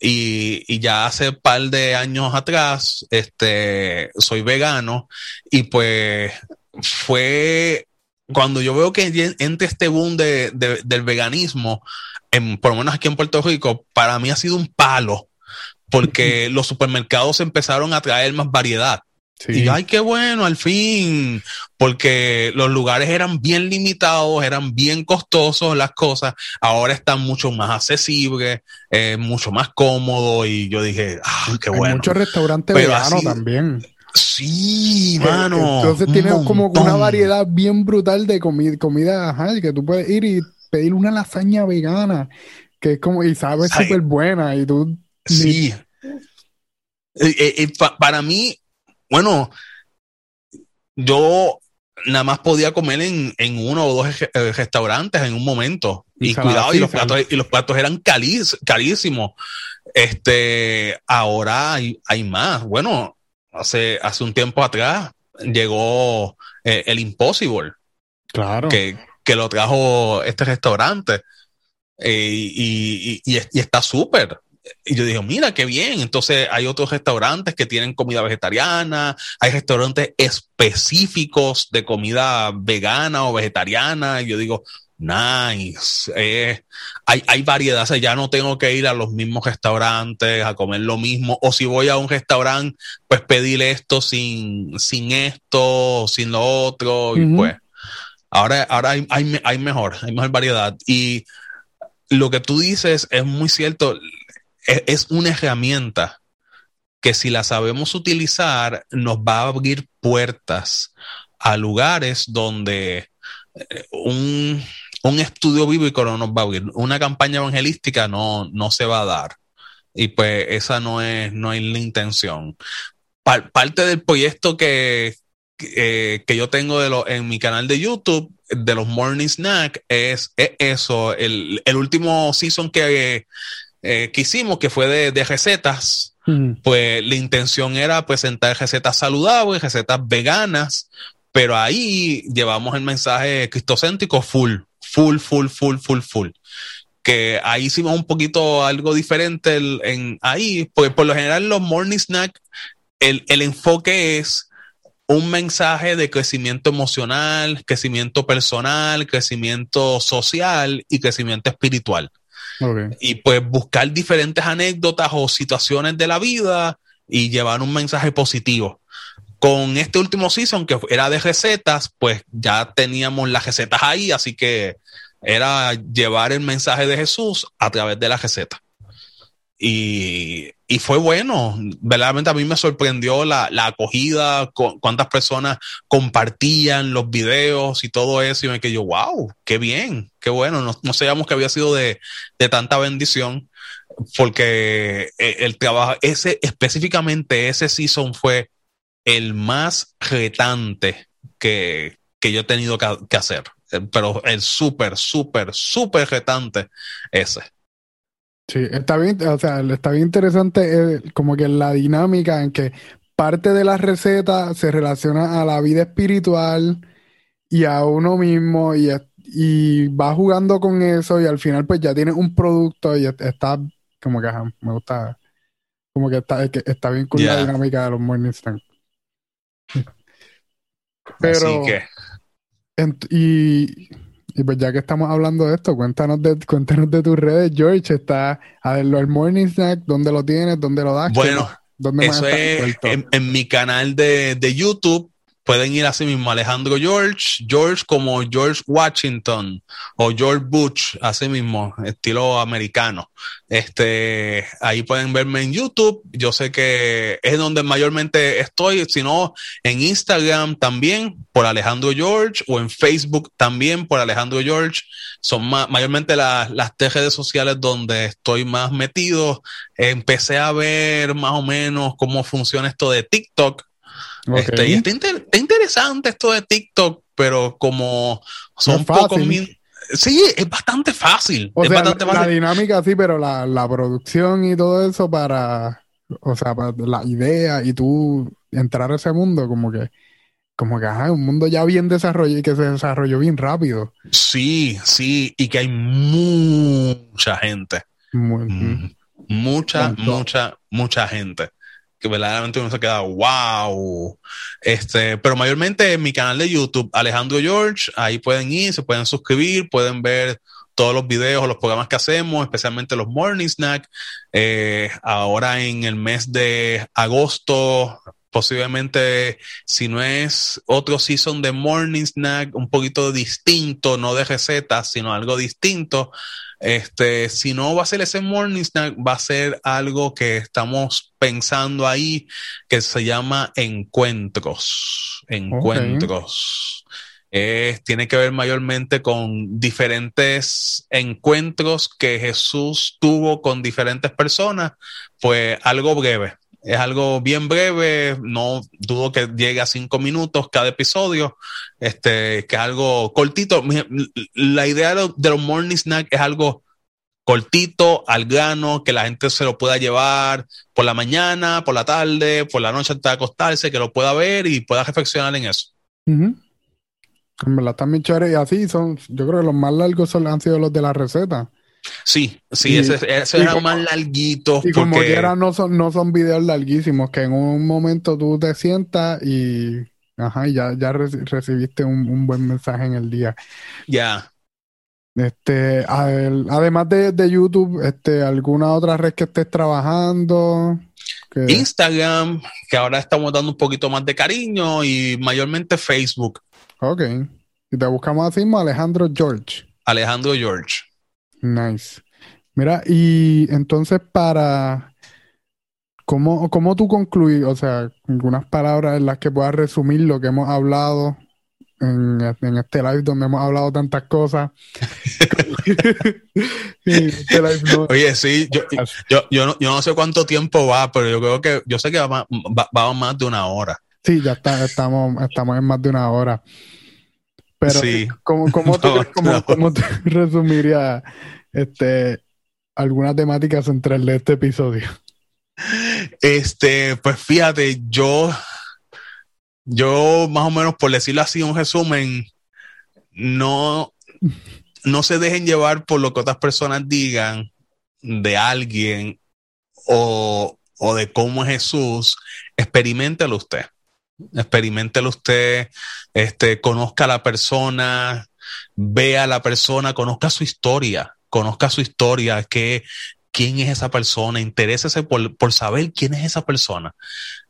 Y, y, ya hace un par de años atrás, este, soy vegano y pues fue cuando yo veo que entre este boom de, del veganismo, en, por lo menos aquí en Puerto Rico, para mí ha sido un palo, porque (laughs) los supermercados empezaron a traer más variedad. Y ay, qué bueno, al fin, porque los lugares eran bien limitados, eran bien costosos las cosas, ahora están mucho más accesibles, eh, mucho más cómodo y yo dije, ah, qué bueno. muchos restaurantes veganos también. Sí, eh, mano. Entonces tiene como una variedad bien brutal de comida, comida, ajá, que tú puedes ir y pedir una lasaña vegana, que es como, y sabe súper buena, y tú... Sí. Eh, eh, para mí, bueno, yo nada más podía comer en, en uno o dos restaurantes en un momento. Y, cuidado, y los, platos, y los platos eran carísimos. Este, ahora hay, hay más. Bueno, hace, hace un tiempo atrás llegó eh, el Impossible. Claro. Que, que, lo trajo este restaurante. Eh, y, y, y, está súper. Y yo dije, mira, qué bien. Entonces hay otros restaurantes que tienen comida vegetariana, hay restaurantes específicos de comida vegana o vegetariana. Y yo digo, Nice. Eh, hay, hay variedad. ya no tengo que ir a los mismos restaurantes a comer lo mismo. O si voy a un restaurante, pues pedir esto sin, sin esto, sin lo otro. Y pues, ahora, ahora hay, hay, hay, mejor, hay mejor variedad. Y lo que tú dices es muy cierto. Es, es una herramienta que si la sabemos utilizar, nos va a abrir puertas a lugares donde eh, un, un estudio bíblico no nos va a abrir, una campaña evangelística no, no se va a dar. Y pues esa no es, no es la intención. parte del proyecto que, que, yo tengo de lo, en mi canal de YouTube, de los Morning Snack, es, eso. El, el, último season que, eh, que hicimos, que fue de, de recetas, pues la intención era presentar recetas saludables, recetas veganas, pero ahí llevamos el mensaje cristocéntrico full full, full, full, full, full. Que ahí hicimos un poquito algo diferente en ahí, porque por lo general los morning snack, el, el enfoque es un mensaje de crecimiento emocional, crecimiento personal, crecimiento social y crecimiento espiritual. Y pues buscar diferentes anécdotas o situaciones de la vida y llevar un mensaje positivo. Con este último season, que era de recetas, pues ya teníamos las recetas ahí, así que era llevar el mensaje de Jesús a través de la receta. Y, y fue bueno, verdaderamente a mí me sorprendió la, la acogida, cuántas personas compartían los videos y todo eso, y me quedé yo, wow, qué bien, qué bueno, no, no sabíamos que había sido de, de tanta bendición, porque eh, el trabajo, ese, específicamente ese season fue el más retante que, que yo he tenido que hacer. Pero el súper, súper, súper retante ese. Sí, está bien, o sea, está bien interesante eh, como que la dinámica en que parte de la receta se relaciona a la vida espiritual y a uno mismo y, y va jugando con eso y al final pues ya tienes un producto y está como que me gusta, como que está, está bien con la dinámica de los morning Pero, Así que y, pues ya que estamos hablando de esto, cuéntanos de, cuéntanos de tus redes, George. Está a ver, el Morning Snack, ¿dónde lo tienes? ¿Dónde lo das? Bueno, eso es en, mi canal de, de YouTube pueden ir así mismo Alejandro George, George como George Washington o George Bush, así mismo, estilo americano. Este, ahí pueden verme en YouTube. Yo sé que es donde mayormente estoy, sino en Instagram también por Alejandro George o en Facebook también por Alejandro George. Son mayormente las, las tres redes sociales donde estoy más metido. Empecé a ver más o menos cómo funciona esto de TikTok este, y está, interesante esto de TikTok, pero como son pocos Sí, es bastante fácil. O es sea, bastante la, dinámica sí, pero la, la, producción y todo eso para, o sea, para la idea y tú entrar a ese mundo, como que como que ajá, un mundo ya bien desarrollado y que se desarrolló bien rápido. Sí, sí, y que hay mucha gente. Mm, mucha, mucha, mucha gente. Que verdaderamente uno se queda, wow. Este, pero mayormente en mi canal de YouTube, Alejandro George, ahí pueden ir, se pueden suscribir, pueden ver todos los videos, los programas que hacemos, especialmente los Morning Snack. Eh, ahora en el mes de agosto, posiblemente si no es otro season de Morning Snack, un poquito distinto, no de recetas, sino algo distinto. Este, si no va a ser ese morning snack, va a ser algo que estamos pensando ahí que se llama encuentros. Encuentros tiene que ver mayormente con diferentes encuentros que Jesús tuvo con diferentes personas, pues algo breve. Es algo bien breve, no dudo que llegue a cinco minutos cada episodio, este, que es algo cortito. La idea de los morning snack es algo cortito, al grano, que la gente se lo pueda llevar por la mañana, por la tarde, por la noche antes de acostarse, que lo pueda ver y pueda reflexionar en eso. También chévere y así son, yo creo que los más largos han sido los de la receta. Sí, sí, ese, ese es más larguito. Y como quiera no son, no son videos larguísimos, que en un momento tú te sientas y ajá, ya, ya recibiste un, buen mensaje en el día. Ya. Este, además de, de, YouTube, este, ¿alguna otra red que estés trabajando? Instagram, que ahora estamos dando un poquito más de cariño y mayormente Facebook. Ok. Y te buscamos así mismo Alejandro George. Alejandro George. Nice. Mira, y entonces para... ¿Cómo, cómo tú concluís? O sea, algunas palabras en las que puedas resumir lo que hemos hablado en, este live donde hemos hablado tantas cosas. (laughs) Este Oye, sí, yo, yo, no, yo, no, sé cuánto tiempo va, pero yo creo que, yo sé que va, va más de una hora. Sí, ya está, estamos, estamos en más de una hora. Pero, sí. ¿cómo, cómo, (laughs) tú, (laughs) resumirías este, alguna temática central de este episodio? Este, pues fíjate, yo, yo más o menos por decirlo así, un resumen, no, no se dejen llevar por lo que otras personas digan de alguien o, o de cómo es Jesús, experimentelo usted experimentelo usted, este, conozca a la persona, vea a la persona, conozca su historia, conozca su historia, que, quién es esa persona, interésese por, por saber quién es esa persona.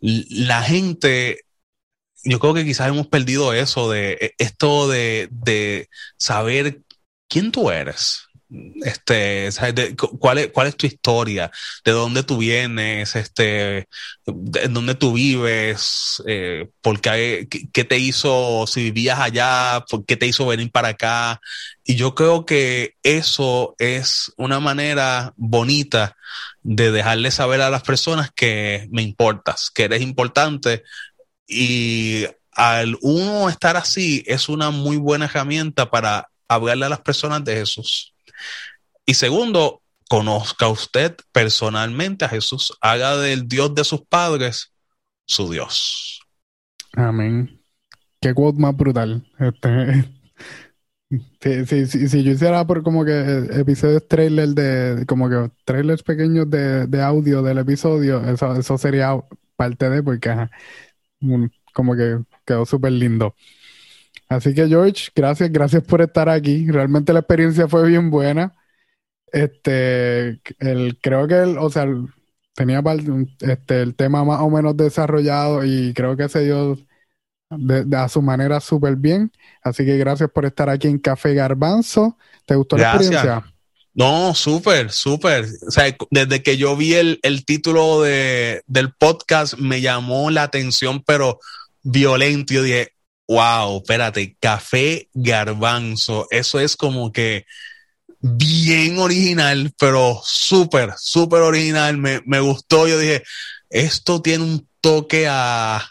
La gente, yo creo que quizás hemos perdido eso de e, esto de, de saber quién tú eres este, cuál, es, ¿Cuál es tu historia? ¿De dónde tú vienes? Este, ¿En dónde tú vives? Eh, ¿por qué, qué, te hizo, si vivías allá, qué te hizo venir para acá? Y yo creo que eso es una manera bonita de dejarle saber a las personas que me importas, que eres importante y al uno estar así es una muy buena herramienta para hablarle a las personas de Jesús. Y segundo, conozca usted personalmente a Jesús, haga del Dios de sus padres su Dios. Amén. Qué quote más brutal. Este, (laughs) si, yo hiciera por como que episodios trailer de, como que trailers pequeños de, audio del episodio, eso, eso sería parte de, porque como que quedó súper lindo. Así que George, gracias, gracias por estar aquí. Realmente la experiencia fue bien buena. Este, el, creo que, el, o sea, tenía este, el tema más o menos desarrollado y creo que se dio de, a su manera súper bien. Así que gracias por estar aquí en Café Garbanzo. ¿Te gustó la experiencia? No, súper, súper. O sea, desde que yo vi el, el título de, del podcast me llamó la atención, pero violento. Yo dije, wow, espérate, café garbanzo. Eso es como que bien original, pero súper, súper original. Me, me, gustó. Yo dije, esto tiene un toque a,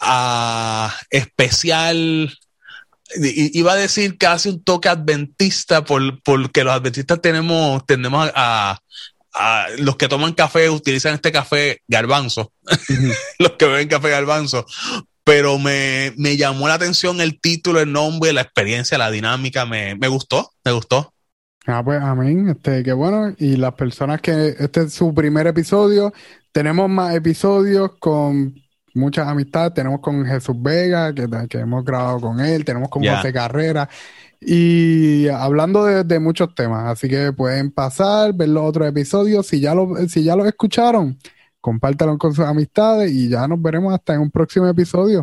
a especial. Iba a decir casi un toque adventista, por, porque los adventistas tenemos, tendemos a, a, los que toman café utilizan este café garbanzo, (laughs) los que beben café garbanzo, pero me, me, llamó la atención el título, el nombre, la experiencia, la dinámica, me, me gustó, me gustó. Ah, pues amén, este, qué bueno. Y las personas que este es su primer episodio, tenemos más episodios con muchas amistades. Tenemos con Jesús Vega, que, que hemos grabado con él, tenemos con José Carrera. Y hablando de, muchos temas, así que pueden pasar, ver los otros episodios. Si ya lo, si ya los escucharon, compártanlo con sus amistades y ya nos veremos hasta en un próximo episodio.